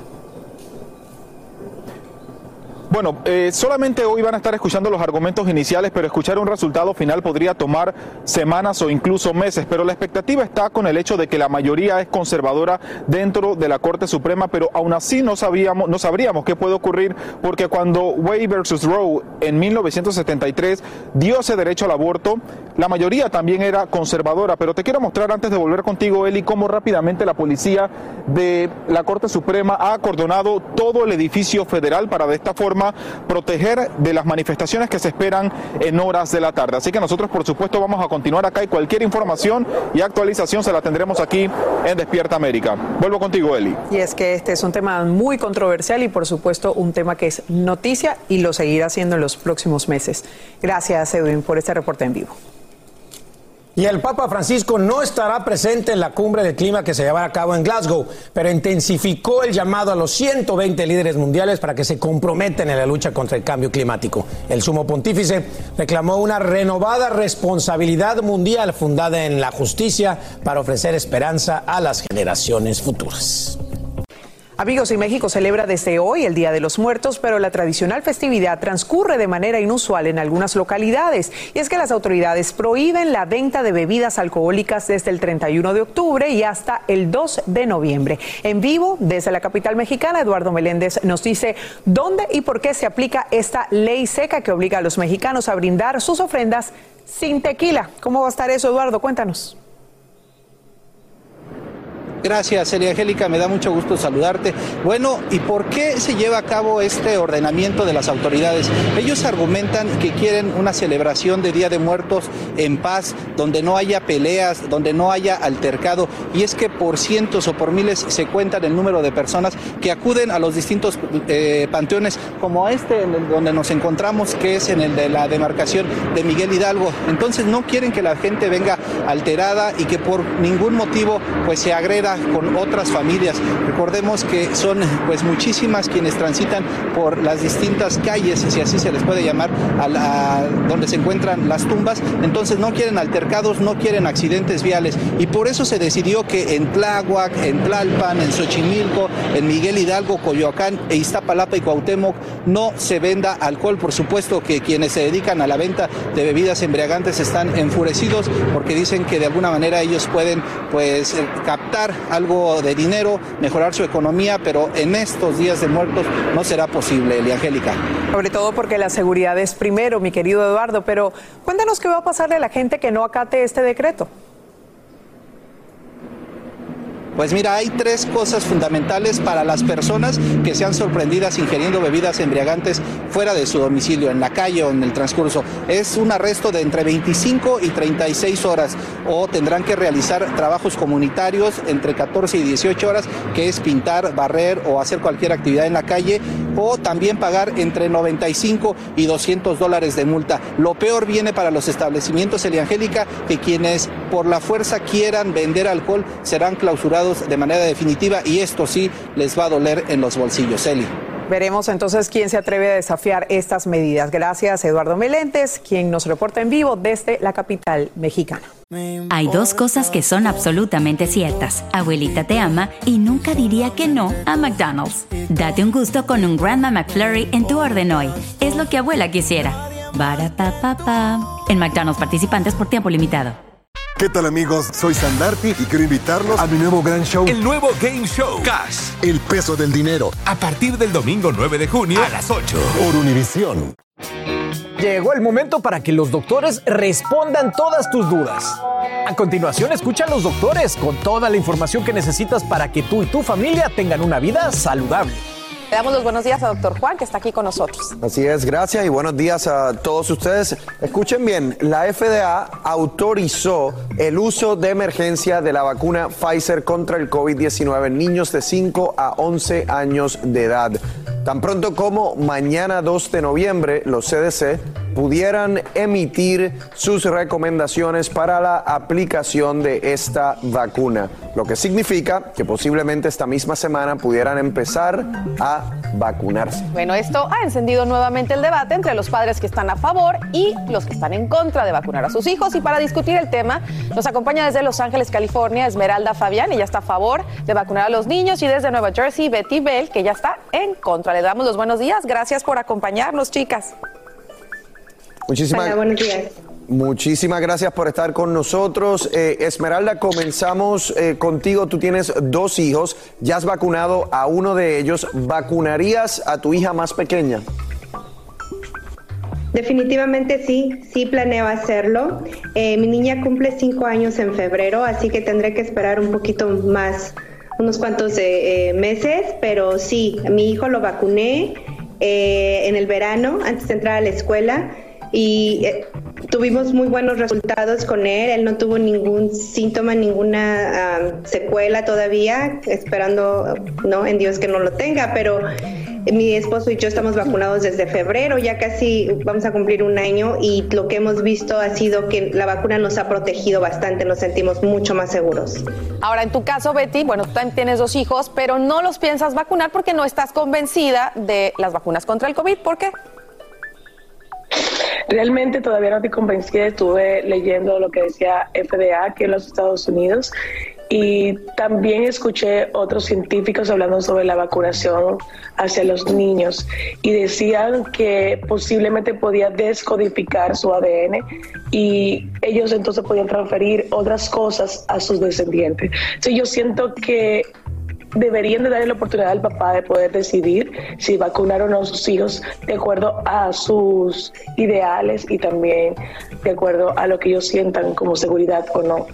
Speaker 24: Bueno, eh, solamente hoy van a estar escuchando los argumentos iniciales, pero escuchar un resultado final podría tomar semanas o incluso meses. Pero la expectativa está con el hecho de que la mayoría es conservadora dentro de la Corte Suprema, pero aún así no sabíamos, no sabríamos qué puede ocurrir, porque cuando Way versus Roe en 1973 dio ese derecho al aborto, la mayoría también era conservadora. Pero te quiero mostrar antes de volver contigo, Eli, cómo rápidamente la policía de la Corte Suprema ha acordonado todo el edificio federal para de esta forma proteger de las manifestaciones que se esperan en horas de la tarde. Así que nosotros, por supuesto, vamos a continuar acá y cualquier información y actualización se la tendremos aquí en Despierta América. Vuelvo contigo, Eli.
Speaker 6: Y es que este es un tema muy controversial y, por supuesto, un tema que es noticia y lo seguirá siendo en los próximos meses. Gracias, Edwin, por este reporte en vivo.
Speaker 25: Y el Papa Francisco no estará presente en la cumbre de clima que se llevará a cabo en Glasgow, pero intensificó el llamado a los 120 líderes mundiales para que se comprometen en la lucha contra el cambio climático. El sumo pontífice reclamó una renovada responsabilidad mundial fundada en la justicia para ofrecer esperanza a las generaciones futuras.
Speaker 6: Amigos, y México celebra desde hoy el Día de los Muertos, pero la tradicional festividad transcurre de manera inusual en algunas localidades. Y es que las autoridades prohíben la venta de bebidas alcohólicas desde el 31 de octubre y hasta el 2 de noviembre. En vivo, desde la capital mexicana, Eduardo Meléndez nos dice dónde y por qué se aplica esta ley seca que obliga a los mexicanos a brindar sus ofrendas sin tequila. ¿Cómo va a estar eso, Eduardo? Cuéntanos.
Speaker 19: Gracias, Elia Angélica, me da mucho gusto saludarte. Bueno, ¿y por qué se lleva a cabo este ordenamiento de las autoridades? Ellos argumentan que quieren una celebración de Día de Muertos en paz, donde no haya peleas, donde no haya altercado, y es que por cientos o por miles se cuentan el número de personas que acuden a los distintos eh, panteones, como este en el donde nos encontramos, que es en el de la demarcación de Miguel Hidalgo. Entonces no quieren que la gente venga alterada y que por ningún motivo pues se agreda con otras familias. Recordemos que son pues muchísimas quienes transitan por las distintas calles, si así se les puede llamar, a donde se encuentran las tumbas. Entonces no quieren altercados, no quieren accidentes viales y por eso se decidió que en Tláhuac, en Tlalpan, en Xochimilco, en Miguel Hidalgo, Coyoacán e Iztapalapa y Cuauhtémoc no se venda alcohol. Por supuesto que quienes se dedican a la venta de bebidas embriagantes están enfurecidos porque dicen que de alguna manera ellos pueden pues captar algo de dinero, mejorar su economía, pero en estos días de muertos no será posible, Eliangélica.
Speaker 6: Sobre todo porque la seguridad es primero, mi querido Eduardo, pero cuéntanos qué va a pasarle a la gente que no acate este decreto.
Speaker 19: Pues mira, hay tres cosas fundamentales para las personas que sean sorprendidas ingiriendo bebidas embriagantes fuera de su domicilio, en la calle o en el transcurso. Es un arresto de entre 25 y 36 horas o tendrán que realizar trabajos comunitarios entre 14 y 18 horas, que es pintar, barrer o hacer cualquier actividad en la calle o también pagar entre 95 y 200 dólares de multa. Lo peor viene para los establecimientos Eliangélica, que quienes por la fuerza quieran vender alcohol serán clausurados de manera definitiva y esto sí les va a doler en los bolsillos. Eli.
Speaker 6: Veremos entonces quién se atreve a desafiar estas medidas. Gracias, Eduardo Melentes, quien nos reporta en vivo desde la capital mexicana.
Speaker 26: Hay dos cosas que son absolutamente ciertas. Abuelita te ama y nunca diría que no a McDonald's. Date un gusto con un Grandma McFlurry en tu orden hoy. Es lo que abuela quisiera. Barata En McDonald's participantes por tiempo limitado.
Speaker 14: ¿Qué tal amigos? Soy Sandarti y quiero invitarlos a mi nuevo gran show.
Speaker 15: El nuevo Game Show. Cash.
Speaker 14: El peso del dinero.
Speaker 15: A partir del domingo 9 de junio a las 8.
Speaker 14: Por Univisión.
Speaker 27: Llegó el momento para que los doctores respondan todas tus dudas. A continuación, escucha a los doctores con toda la información que necesitas para que tú y tu familia tengan una vida saludable.
Speaker 1: Le damos los buenos días a doctor Juan, que está aquí con nosotros.
Speaker 28: Así es, gracias y buenos días a todos ustedes. Escuchen bien, la FDA autorizó el uso de emergencia de la vacuna Pfizer contra el COVID-19 en niños de 5 a 11 años de edad. Tan pronto como mañana 2 de noviembre, los CDC pudieran emitir sus recomendaciones para la aplicación de esta vacuna, lo que significa que posiblemente esta misma semana pudieran empezar a vacunarse.
Speaker 1: Bueno, esto ha encendido nuevamente el debate entre los padres que están a favor y los que están en contra de vacunar a sus hijos. Y para discutir el tema, nos acompaña desde Los Ángeles, California, Esmeralda Fabián, ella está a favor de vacunar a los niños, y desde Nueva Jersey, Betty Bell, que ya está en contra. Le damos los buenos días. Gracias por acompañarnos, chicas.
Speaker 28: Muchísimas, Muchísimas gracias por estar con nosotros. Eh, Esmeralda, comenzamos eh, contigo. Tú tienes dos hijos, ya has vacunado a uno de ellos. ¿Vacunarías a tu hija más pequeña?
Speaker 29: Definitivamente sí, sí planeo hacerlo. Eh, mi niña cumple cinco años en febrero, así que tendré que esperar un poquito más, unos cuantos meses, pero sí, a mi hijo lo vacuné en el verano, antes de entrar a la escuela y eh, tuvimos muy buenos resultados con él. Él no tuvo ningún síntoma, ninguna ah, secuela todavía, esperando no en Dios que no lo tenga, pero mi esposo y yo estamos vacunados desde febrero, ya casi vamos a cumplir un año y lo que hemos visto ha sido que la vacuna nos ha protegido bastante, nos sentimos mucho más seguros.
Speaker 1: Ahora, en tu caso, Betty, bueno, tú también tienes dos hijos, pero no los piensas vacunar porque no estás convencida de las vacunas contra el COVID. ¿Por qué?
Speaker 30: Realmente todavía no estoy convencida, estuve leyendo lo que decía FDA aquí en los Estados Unidos y también escuché otros científicos hablando sobre la vacunación hacia los niños y decían que posiblemente podía descodificar su ADN y ellos entonces podían transferir otras cosas a sus descendientes. Entonces yo siento que deberían de darle la oportunidad al papá de poder decidir si vacunar o no a sus hijos de acuerdo a sus ideales y también de acuerdo a lo que ellos sientan como seguridad o no.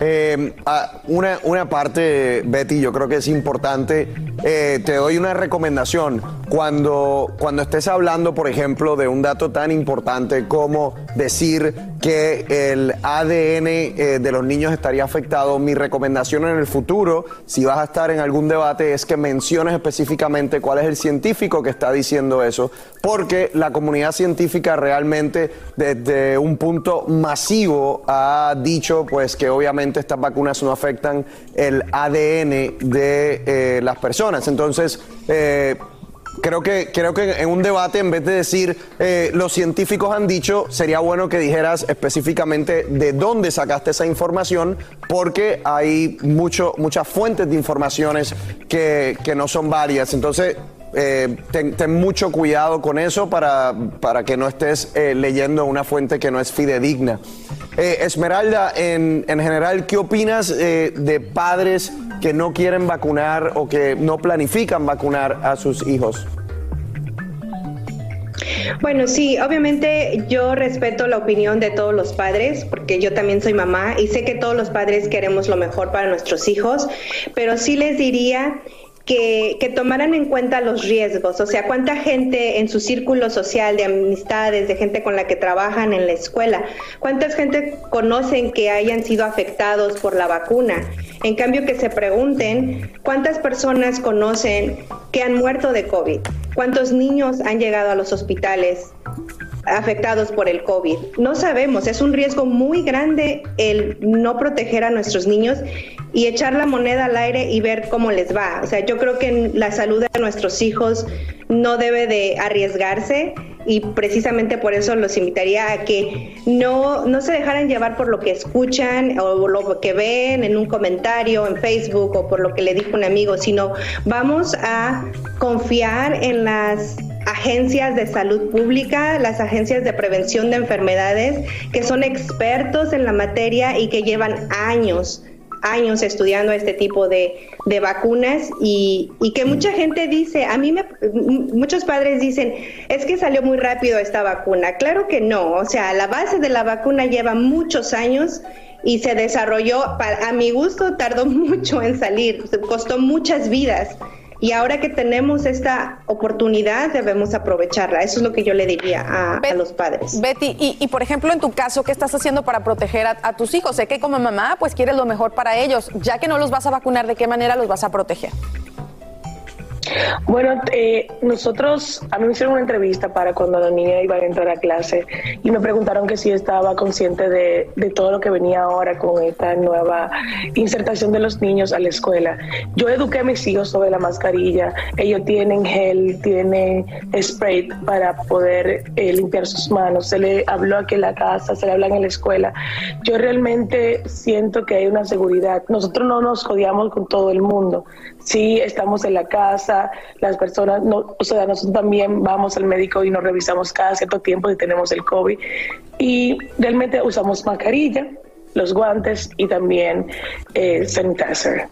Speaker 28: Eh, ah, una, una parte, Betty, yo creo que es importante. Eh, te doy una recomendación. Cuando, cuando estés hablando, por ejemplo, de un dato tan importante como decir que el ADN eh, de los niños estaría afectado, mi recomendación en el futuro, si vas a estar en algún debate, es que menciones específicamente cuál es el científico que está diciendo eso, porque la comunidad científica realmente desde un punto masivo ha dicho pues que obviamente estas vacunas no afectan el ADN de eh, las personas. Entonces, eh, Creo que, creo que en un debate, en vez de decir eh, los científicos han dicho, sería bueno que dijeras específicamente de dónde sacaste esa información, porque hay mucho, muchas fuentes de informaciones que, que no son varias. Entonces, eh, ten, mucho cuidado con eso para, para que no estés eh, leyendo una fuente que no es fidedigna. Eh, Esmeralda, en, en, general, ¿qué opinas de padres que no quieren vacunar o que no planifican vacunar a sus hijos?
Speaker 29: Bueno, sí, obviamente yo respeto la opinión de todos los padres, porque yo también soy mamá y sé que todos los padres queremos lo mejor para nuestros hijos, pero sí les diría que, tomaran en cuenta los riesgos, o sea, cuánta gente en su círculo social de amistades, de gente con la que trabajan en la escuela, cuánta gente conocen que hayan sido afectados por la vacuna. En cambio, que se pregunten cuántas personas conocen que han muerto de COVID, cuántos niños han llegado a los hospitales afectados por el COVID. No sabemos, es un riesgo muy grande el no proteger a nuestros niños y echar la moneda al aire y ver cómo les va. O sea, yo creo que la salud de nuestros hijos no debe de arriesgarse y precisamente por eso los invitaría a que no, no se dejaran llevar por lo que escuchan o lo que ven en un comentario en Facebook o por lo que le dijo un amigo, sino vamos a confiar en las agencias de salud pública, las agencias de prevención de enfermedades, que son expertos en la materia y que llevan años años estudiando este tipo de, de vacunas y, y, que mucha gente dice, a mí me, muchos padres dicen, es que salió muy rápido esta vacuna. Claro que no, o sea, la base de la vacuna lleva muchos años y se desarrolló, a mi gusto, tardó [laughs] mucho en salir, costó muchas vidas. Y ahora que tenemos esta oportunidad, debemos aprovecharla. Eso es lo que yo le diría a, los padres.
Speaker 1: Betty, y, y, por ejemplo, en tu caso, ¿qué estás haciendo para proteger a, a tus hijos? Sé que como mamá, pues quieres lo mejor para ellos. Ya que no los vas a vacunar, ¿de qué manera los vas a proteger?
Speaker 30: Bueno, eh, nosotros, a mí me hicieron una entrevista para cuando la niña iba a entrar a clase y me preguntaron que si estaba consciente de, todo lo que venía ahora con esta nueva insertación de los niños a la escuela. Yo eduqué a mis hijos sobre la mascarilla, ellos tienen gel, tienen spray para poder eh, limpiar sus manos, se le habló aquí en la casa, se le habla en la escuela. Yo realmente siento que hay una seguridad. Nosotros no nos jodiamos con todo el mundo. Sí, estamos en la casa, las personas, no, o sea, nosotros también vamos al médico y nos revisamos cada cierto tiempo si tenemos el COVID y realmente usamos mascarilla, los guantes y también eh, sanitizer.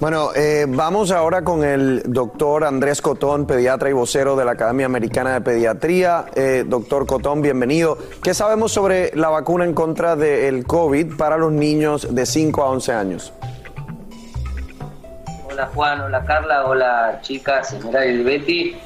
Speaker 28: Bueno, eh, vamos ahora con el doctor Andrés Cotón, pediatra y vocero de la Academia Americana de Pediatría. Eh, doctor Cotón, bienvenido. ¿Qué sabemos sobre la vacuna en contra del COVID para los niños de 5 a 11 años?
Speaker 31: Hola Juan, hola Carla, hola chicas, señora y Betty.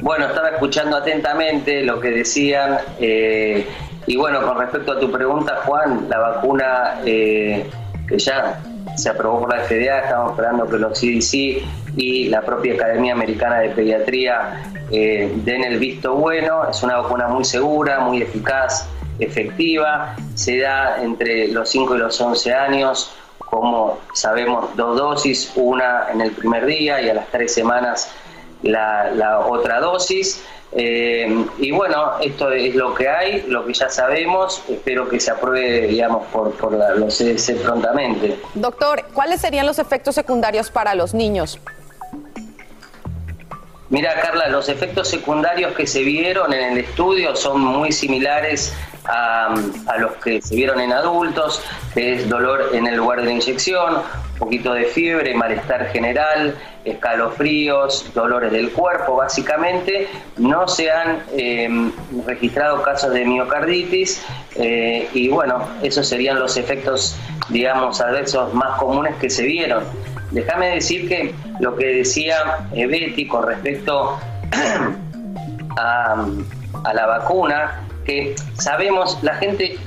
Speaker 31: Bueno, estaba escuchando atentamente lo que decían eh, y bueno, con respecto a tu pregunta Juan, la vacuna eh, que ya se aprobó por la FDA, estamos esperando que los CDC y la propia Academia Americana de Pediatría eh, den el visto bueno, es una vacuna muy segura, muy eficaz, efectiva, se da entre los 5 y los 11 años, como sabemos, dos dosis, una en el primer día y a las tres semanas la, la otra dosis. Eh, y bueno, esto es lo que hay, lo que ya sabemos, espero que se apruebe, digamos, por, por la, los CDC prontamente.
Speaker 1: Doctor, ¿cuáles serían los efectos secundarios para los niños?
Speaker 31: Mira, Carla, los efectos secundarios que se vieron en el estudio son muy similares a, los que se vieron en adultos, que es dolor en el lugar de la inyección, poquito de fiebre, malestar general, escalofríos, dolores del cuerpo, básicamente. No se han eh, registrado casos de miocarditis eh, y bueno, esos serían los efectos, digamos, adversos más comunes que se vieron. Déjame decir que lo que decía Betty con respecto [clears throat] a la vacuna, sabemos, la gente,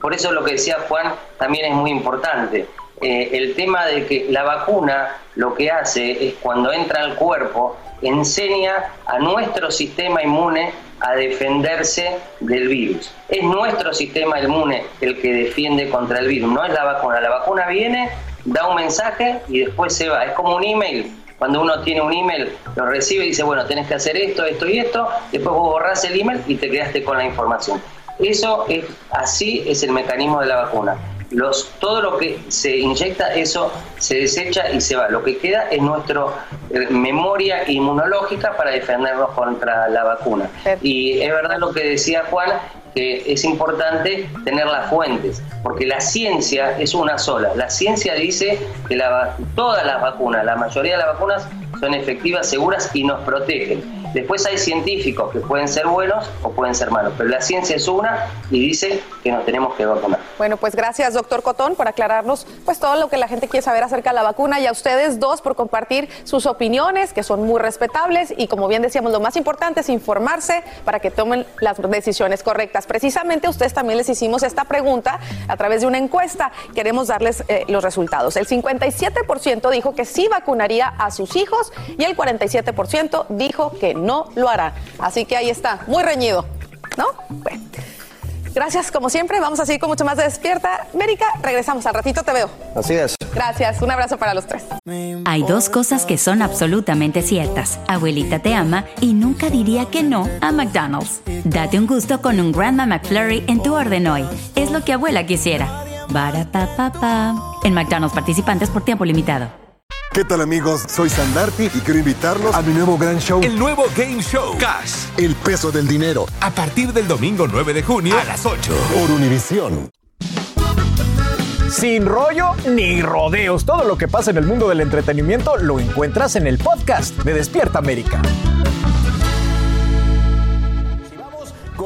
Speaker 31: por eso lo que decía Juan también es muy importante. Eh, el tema de que la vacuna lo que hace es cuando entra al cuerpo, enseña a nuestro sistema inmune a defenderse del virus. Es nuestro sistema inmune el que defiende contra el virus, no es la vacuna. La vacuna viene, da un mensaje y después se va. Es como un email. Cuando uno tiene un email, lo recibe y dice, bueno, tenés que hacer esto, esto y esto, después vos borrás el email y te quedaste con la información. Eso es así es el mecanismo de la vacuna. Los, todo lo que se inyecta, eso se desecha y se va. Lo que queda es nuestra eh, memoria inmunológica para defendernos contra la vacuna. Y es verdad lo que decía Juan, que es importante tener las fuentes, porque la ciencia es una sola. La ciencia dice que la, todas las vacunas, la mayoría de las vacunas son efectivas, seguras y nos protegen. Después hay científicos que pueden ser buenos o pueden ser malos, pero la ciencia es una y dice que nos tenemos que vacunar.
Speaker 1: Bueno, pues gracias, doctor Cotón, por aclararnos pues todo lo que la gente quiere saber acerca de la vacuna y a ustedes dos por compartir sus opiniones, que son muy respetables y como bien decíamos, lo más importante es informarse para que tomen las decisiones correctas. Precisamente a ustedes también les hicimos esta pregunta a través de una encuesta. Queremos darles eh, los resultados. El 57% dijo que sí vacunaría a sus hijos y el 47% dijo que no lo hará. Así que ahí está, muy reñido, ¿no? Bueno. Gracias, como siempre. Vamos a seguir con mucho más de Despierta. América, regresamos. Al ratito te veo.
Speaker 28: Así es.
Speaker 1: Gracias. Un abrazo para los tres.
Speaker 26: Hay dos cosas que son absolutamente ciertas. Abuelita te ama y nunca diría que no a McDonald's. Date un gusto con un Grandma McFlurry en tu orden hoy. Es lo que abuela quisiera. Barata En McDonald's participantes por tiempo limitado.
Speaker 14: ¿Qué tal amigos? Soy Sandarti y quiero invitarlos a mi nuevo gran show.
Speaker 32: El nuevo Game Show. Cash.
Speaker 14: El peso del dinero.
Speaker 32: A partir del domingo 9 de junio a las 8.
Speaker 14: Por Univisión.
Speaker 5: Sin rollo ni rodeos. Todo lo que pasa en el mundo del entretenimiento lo encuentras en el podcast de Despierta América.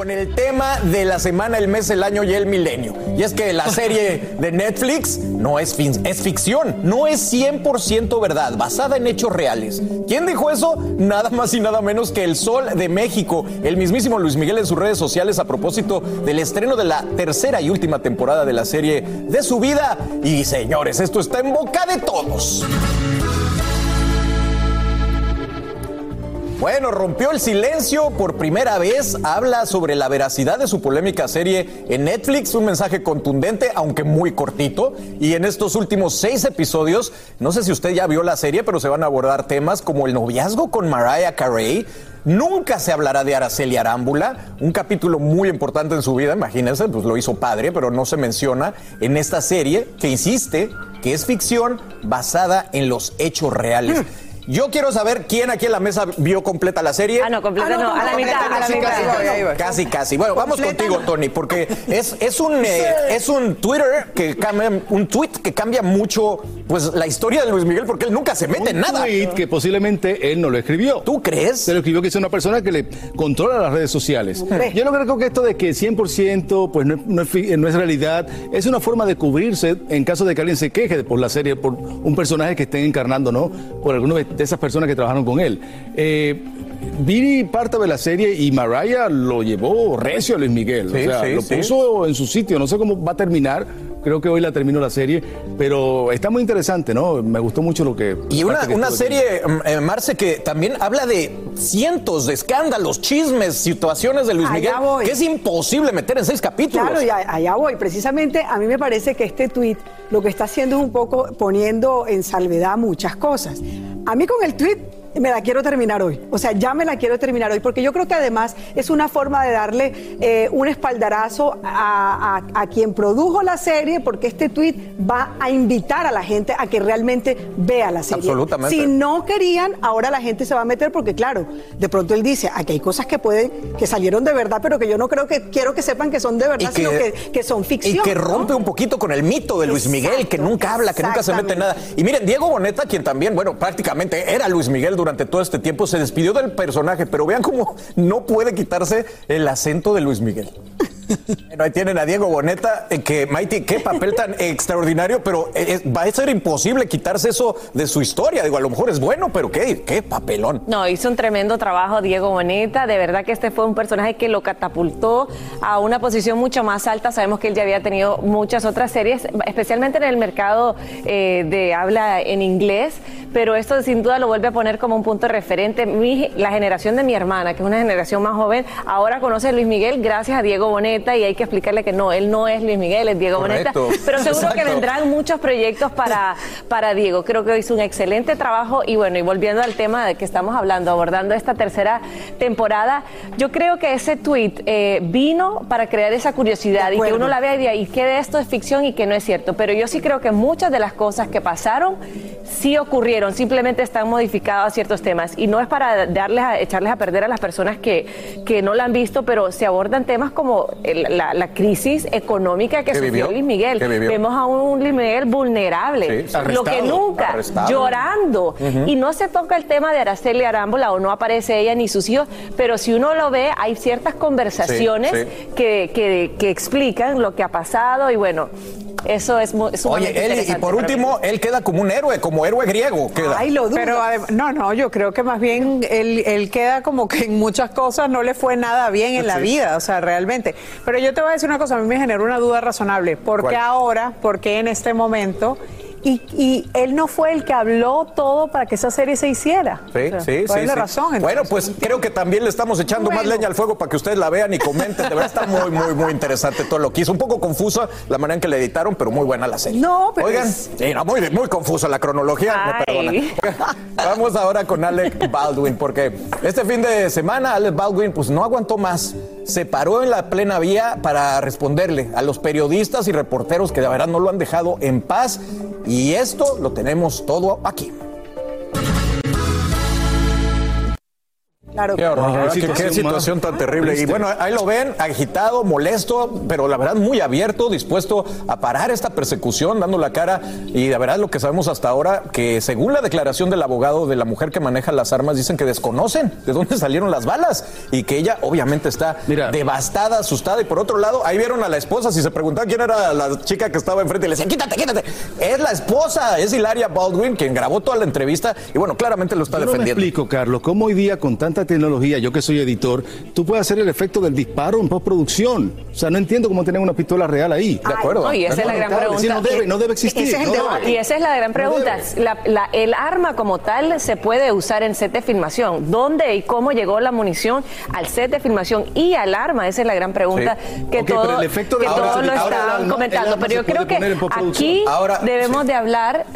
Speaker 5: Con el tema de la semana, el mes, el año y el milenio. Y es que la serie de Netflix no es, fin, es ficción, no es 100% verdad, basada en hechos reales. ¿Quién dijo eso? Nada más y nada menos que el Sol de México, el mismísimo Luis Miguel en sus redes sociales a propósito del estreno de la tercera y última temporada de la serie de su vida. Y señores, esto está en boca de todos. Bueno, rompió el silencio. Por primera vez, habla sobre la veracidad de su polémica serie en Netflix, un mensaje contundente, aunque muy cortito, y en estos últimos seis episodios, no sé si usted ya vio la serie, pero se van a abordar temas como el noviazgo con Mariah Carey, Nunca se hablará de Araceli Arámbula, un capítulo muy importante en su vida, imagínense, pues lo hizo padre, pero no se menciona en esta serie que insiste que es ficción basada en los hechos reales. Mm. Yo quiero saber quién aquí en la mesa vio completa la serie.
Speaker 33: Ah, no, completa ah, no, a la mitad, a la mitad.
Speaker 5: Casi, casi. Bueno, vamos contigo, Tony, porque es, es un eh, es un Twitter que cambia, un tweet que cambia mucho pues la historia de Luis Miguel porque él nunca se mete en nada.
Speaker 34: Un tweet que posiblemente él no lo escribió.
Speaker 5: ¿Tú crees?
Speaker 34: Se lo escribió que es una persona que le controla las redes sociales. Yo no creo que esto de que 100% pues no es, no es realidad, es una forma de cubrirse en caso de que alguien se queje por la serie, por un personaje que estén encarnando, ¿no? Por alguno de esas personas que trabajaron con él. Eh, parte de la serie y Mariah lo llevó recio a Luis Miguel. o sea, lo puso en su sitio. No sé cómo va a terminar. Creo que hoy la terminó la serie, pero está muy interesante, ¿no? Me gustó mucho lo que...
Speaker 5: Y una, una serie, mm, eh, Marce, que también habla de cientos de escándalos, chismes, situaciones de Luis Miguel, que es imposible meter en seis capítulos.
Speaker 35: Claro, y allá voy. Precisamente a mí me parece que este tuit lo que está haciendo es un poco poniendo en salvedad muchas cosas. A mí con el tweet me la quiero terminar hoy. O sea, ya me la quiero terminar hoy, porque yo creo que además es una forma de darle eh, un espaldarazo a, quien produjo la serie, porque este tweet va a invitar a la gente a que realmente vea la serie.
Speaker 5: Absolutamente.
Speaker 35: Si no querían, ahora la gente se va a meter, porque claro, de pronto él dice, aquí hay cosas que pueden, que salieron de verdad, pero que yo no creo que, quiero que sepan que son de verdad, sino que, son ficción.
Speaker 5: Y que rompe un poquito con el mito de Luis Miguel, que nunca habla, que nunca se mete en nada. Y miren, Diego Boneta, quien también, bueno, prácticamente era Luis Miguel durante todo este tiempo, se despidió del personaje, pero vean cómo no puede quitarse el acento de Luis Miguel. Bueno, ahí tienen a Diego Boneta, eh, que Maiti, qué papel tan extraordinario, pero eh, va a ser imposible quitarse eso de su historia. Digo, a lo mejor es bueno, pero qué, qué papelón.
Speaker 33: No, hizo un tremendo trabajo Diego Boneta. De verdad que este fue un personaje que lo catapultó a una posición mucho más alta. Sabemos que él ya había tenido muchas otras series, especialmente en el mercado eh, de habla en inglés, pero esto sin duda lo vuelve a poner como un punto referente. la generación de mi hermana, que es una generación más joven, ahora conoce a Luis Miguel gracias a Diego Boneta y hay que explicarle que no, él no es Luis Miguel, es Diego Boneta. Pero seguro que vendrán muchos proyectos para, para Diego. Creo que hizo un excelente trabajo y bueno, y volviendo al tema de que estamos hablando, abordando esta tercera temporada, yo creo que ese tweet eh, vino para crear esa curiosidad y que uno la vea y diga, ¿y qué de esto es ficción y qué no es cierto? Pero yo sí creo que muchas de las cosas que pasaron sí ocurrieron, simplemente están modificados a ciertos temas y no es para darles a, echarles a perder a las personas que, que no la han visto, pero se abordan temas como la, la crisis económica que
Speaker 5: ¿Qué
Speaker 33: sufrió
Speaker 5: vivió?
Speaker 33: Luis Miguel. Vemos a un Luis Miguel vulnerable,
Speaker 5: Sí,
Speaker 33: lo que nunca,
Speaker 5: arrestado.
Speaker 33: llorando. Y no se toca el tema de Araceli Arámbula o no aparece ella ni sus hijos, pero si uno lo ve, hay ciertas conversaciones
Speaker 5: Sí, sí.
Speaker 33: Que, que- que explican lo que ha pasado y bueno, eso es, mu- es sumamente
Speaker 5: Oye, él, y por
Speaker 33: mí.
Speaker 5: último, él queda como un héroe, como héroe griego. Queda.
Speaker 6: Pero adem- no, no, yo creo que más bien él, él queda como que en muchas cosas no le fue nada bien en la vida, o sea, realmente. Pero yo te voy a decir una cosa, a mí me generó una duda razonable. ¿Por qué ahora? ¿Por qué en este momento? Y, y él no fue el que habló todo para que esa serie se hiciera.
Speaker 5: Sí,
Speaker 6: O sea,
Speaker 5: sí,
Speaker 6: ¿cuál
Speaker 5: sí.
Speaker 6: es la
Speaker 5: sí.
Speaker 6: razón? entonces?
Speaker 5: Bueno, pues creo que también le estamos echando más leña al fuego para que ustedes la vean y comenten. De verdad está muy, muy, muy interesante todo lo que hizo. Un poco confusa la manera en que la editaron, pero muy buena la serie.
Speaker 6: No, pero
Speaker 5: Oigan,
Speaker 6: es-
Speaker 5: sí, no, muy, muy confusa la cronología, me perdona. Vamos ahora con Alec Baldwin, porque este fin de semana Alec Baldwin pues no aguantó más. Se paró en la plena vía para responderle a los periodistas y reporteros que de verdad no lo han dejado en paz. Y esto lo tenemos todo aquí.
Speaker 6: Claro.
Speaker 5: Qué horror,
Speaker 34: Qué situación
Speaker 5: qué situación
Speaker 34: más
Speaker 5: tan terrible. Y bueno, ahí lo ven, agitado, molesto, pero la verdad muy abierto, dispuesto a parar esta persecución, dando la cara. Y la verdad lo que sabemos hasta ahora, que según la declaración del abogado de la mujer que maneja las armas, dicen que desconocen de dónde [laughs] salieron las balas y que ella obviamente está devastada, asustada. Y por otro lado, ahí vieron a la esposa, si se preguntaba quién era la chica que estaba enfrente, le decían, quítate, quítate. Es la esposa, es Hilaria Baldwin, quien grabó toda la entrevista y bueno, claramente lo está
Speaker 34: Yo no me
Speaker 5: defendiendo.
Speaker 34: explico, Carlos, cómo hoy día con tanta tecnología, yo que soy editor, tú puedes hacer el efecto del disparo en postproducción. O sea, no entiendo cómo tener una pistola real ahí.
Speaker 5: De acuerdo.
Speaker 33: No, y esa es la gran pregunta.
Speaker 34: Sí, no debe, no debe existir.
Speaker 33: Ese es el
Speaker 34: no
Speaker 33: debate.
Speaker 34: debe.
Speaker 33: Y esa es la gran pregunta. La- la- el arma como tal se puede usar en set de filmación. ¿Dónde y cómo llegó la munición al set de filmación y al arma? Esa es la gran pregunta
Speaker 34: Sí.
Speaker 33: que todo-
Speaker 34: el efecto de
Speaker 33: que todos lo
Speaker 34: el
Speaker 33: comentando.
Speaker 34: arma
Speaker 33: Pero yo creo que aquí
Speaker 5: Ahora,
Speaker 33: debemos de hablar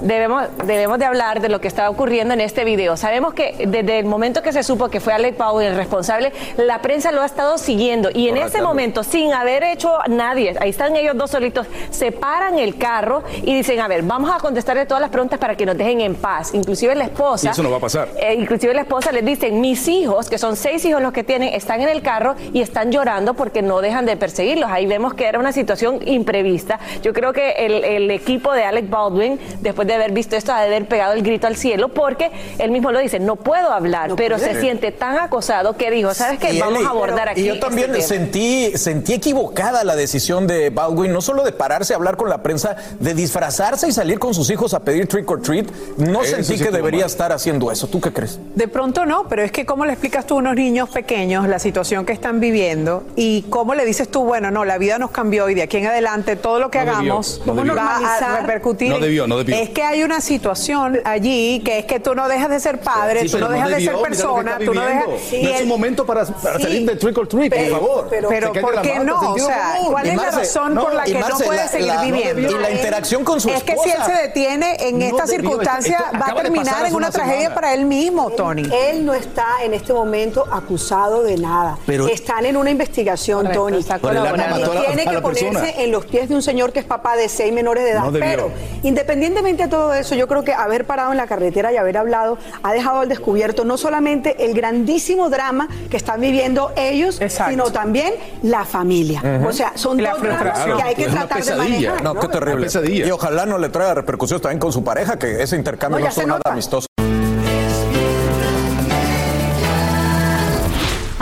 Speaker 33: debemos, debemos de hablar de lo que está ocurriendo en este video. Sabemos que desde el momento que se supo que fue Alec Baldwin el responsable, la prensa lo ha estado siguiendo y en ese momento, sin haber hecho nadie, ahí están ellos dos solitos, se paran el carro y dicen, a ver, vamos a contestarle todas las preguntas para que nos dejen en paz. Inclusive la esposa...
Speaker 34: Y eso no va a pasar.
Speaker 33: Eh, inclusive la esposa les dice, mis hijos, que son seis hijos los que tienen, están en el carro y están llorando porque no dejan de perseguirlos. Ahí vemos que era una situación imprevista. Yo creo que el, el equipo de Alec Baldwin, después de haber visto esto, ha de haber pegado el grito al cielo porque él mismo lo dice, no puedo hablar, pero
Speaker 5: puede.
Speaker 33: se siente tan acosado que dijo, ¿sabes qué?
Speaker 5: Y
Speaker 33: Vamos a abordar aquí.
Speaker 5: Y yo también
Speaker 33: este tema".
Speaker 5: sentí, sentí equivocada la decisión de Baldwin, no solo de pararse a hablar con la prensa, de disfrazarse y salir con sus hijos a pedir trick or treat. No
Speaker 34: Eso
Speaker 5: sentí
Speaker 34: sí
Speaker 5: que debería
Speaker 34: mal.
Speaker 5: estar haciendo eso. ¿Tú qué crees?
Speaker 6: De pronto no, pero es que cómo le explicas tú a unos niños pequeños la situación que están viviendo y cómo le dices tú, bueno, no, la vida nos cambió y de aquí en adelante todo lo que
Speaker 34: No debió,
Speaker 6: hagamos
Speaker 34: debió.
Speaker 6: va a repercutir.
Speaker 34: No debió, no debió.
Speaker 6: Es que hay una situación allí que es que tú no dejas de ser padre,
Speaker 34: Sí,
Speaker 6: tú no dejas de
Speaker 34: debió,
Speaker 6: ser persona, tú no dejas...
Speaker 34: No es un momento para, para
Speaker 6: Sí.
Speaker 34: salir de trick or treat, por favor.
Speaker 6: pero- pero ¿por qué no? O sea. ¿cuál es la razón
Speaker 5: no,
Speaker 6: por la que no puede
Speaker 5: la-
Speaker 6: seguir
Speaker 5: la-
Speaker 6: viviendo?
Speaker 5: y la interacción con su
Speaker 6: Es que si él
Speaker 5: esposa.
Speaker 6: se detiene en
Speaker 34: No
Speaker 6: esta circunstancia
Speaker 34: esto- esto
Speaker 6: va a terminar en una tragedia
Speaker 34: semana.
Speaker 6: para él mismo, Tony.
Speaker 35: Él no está en este momento acusado de nada.
Speaker 34: Pero-
Speaker 35: Están en una investigación, Tony. Tiene que ponerse en los pies de un señor que es papá de seis menores de edad. Pero independientemente de todo eso, yo creo que haber parado en la carretera y haber hablado ha dejado al descubierto no solamente el grandísimo drama que están viviendo ellos,
Speaker 6: Exacto.
Speaker 35: sino también la familia. O sea, son
Speaker 6: La
Speaker 35: dos dramas que hay que
Speaker 34: Es
Speaker 35: tratar de
Speaker 34: pesadilla.
Speaker 35: manejar.
Speaker 5: No, qué terrible. Y ojalá no le traiga repercusiones también con su pareja, que ese intercambio
Speaker 35: No,
Speaker 5: no, fue nada
Speaker 35: nota.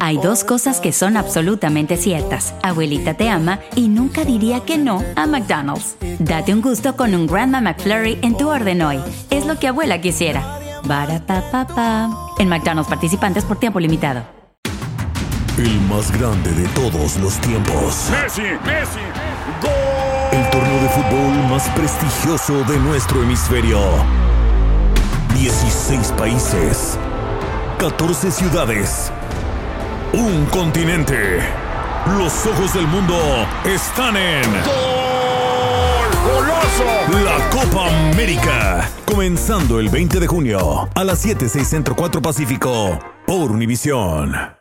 Speaker 26: Hay dos cosas que son absolutamente ciertas. Abuelita te ama y nunca diría que no a McDonald's. Date un gusto con un Grandma McFlurry en tu orden hoy. Es lo que abuela quisiera. Barapapapa. En McDonald's participantes por tiempo limitado.
Speaker 14: El más grande de todos los tiempos.
Speaker 36: Messi, Messi,
Speaker 14: El torneo de fútbol más prestigioso de nuestro hemisferio. 16 países. 14 ciudades. Un continente. Los ojos del mundo están en.
Speaker 36: golazo.
Speaker 14: La Copa
Speaker 34: Copa América. Comenzando el 20 de junio a las 7, 6 Centro 4 Pacífico por Univisión.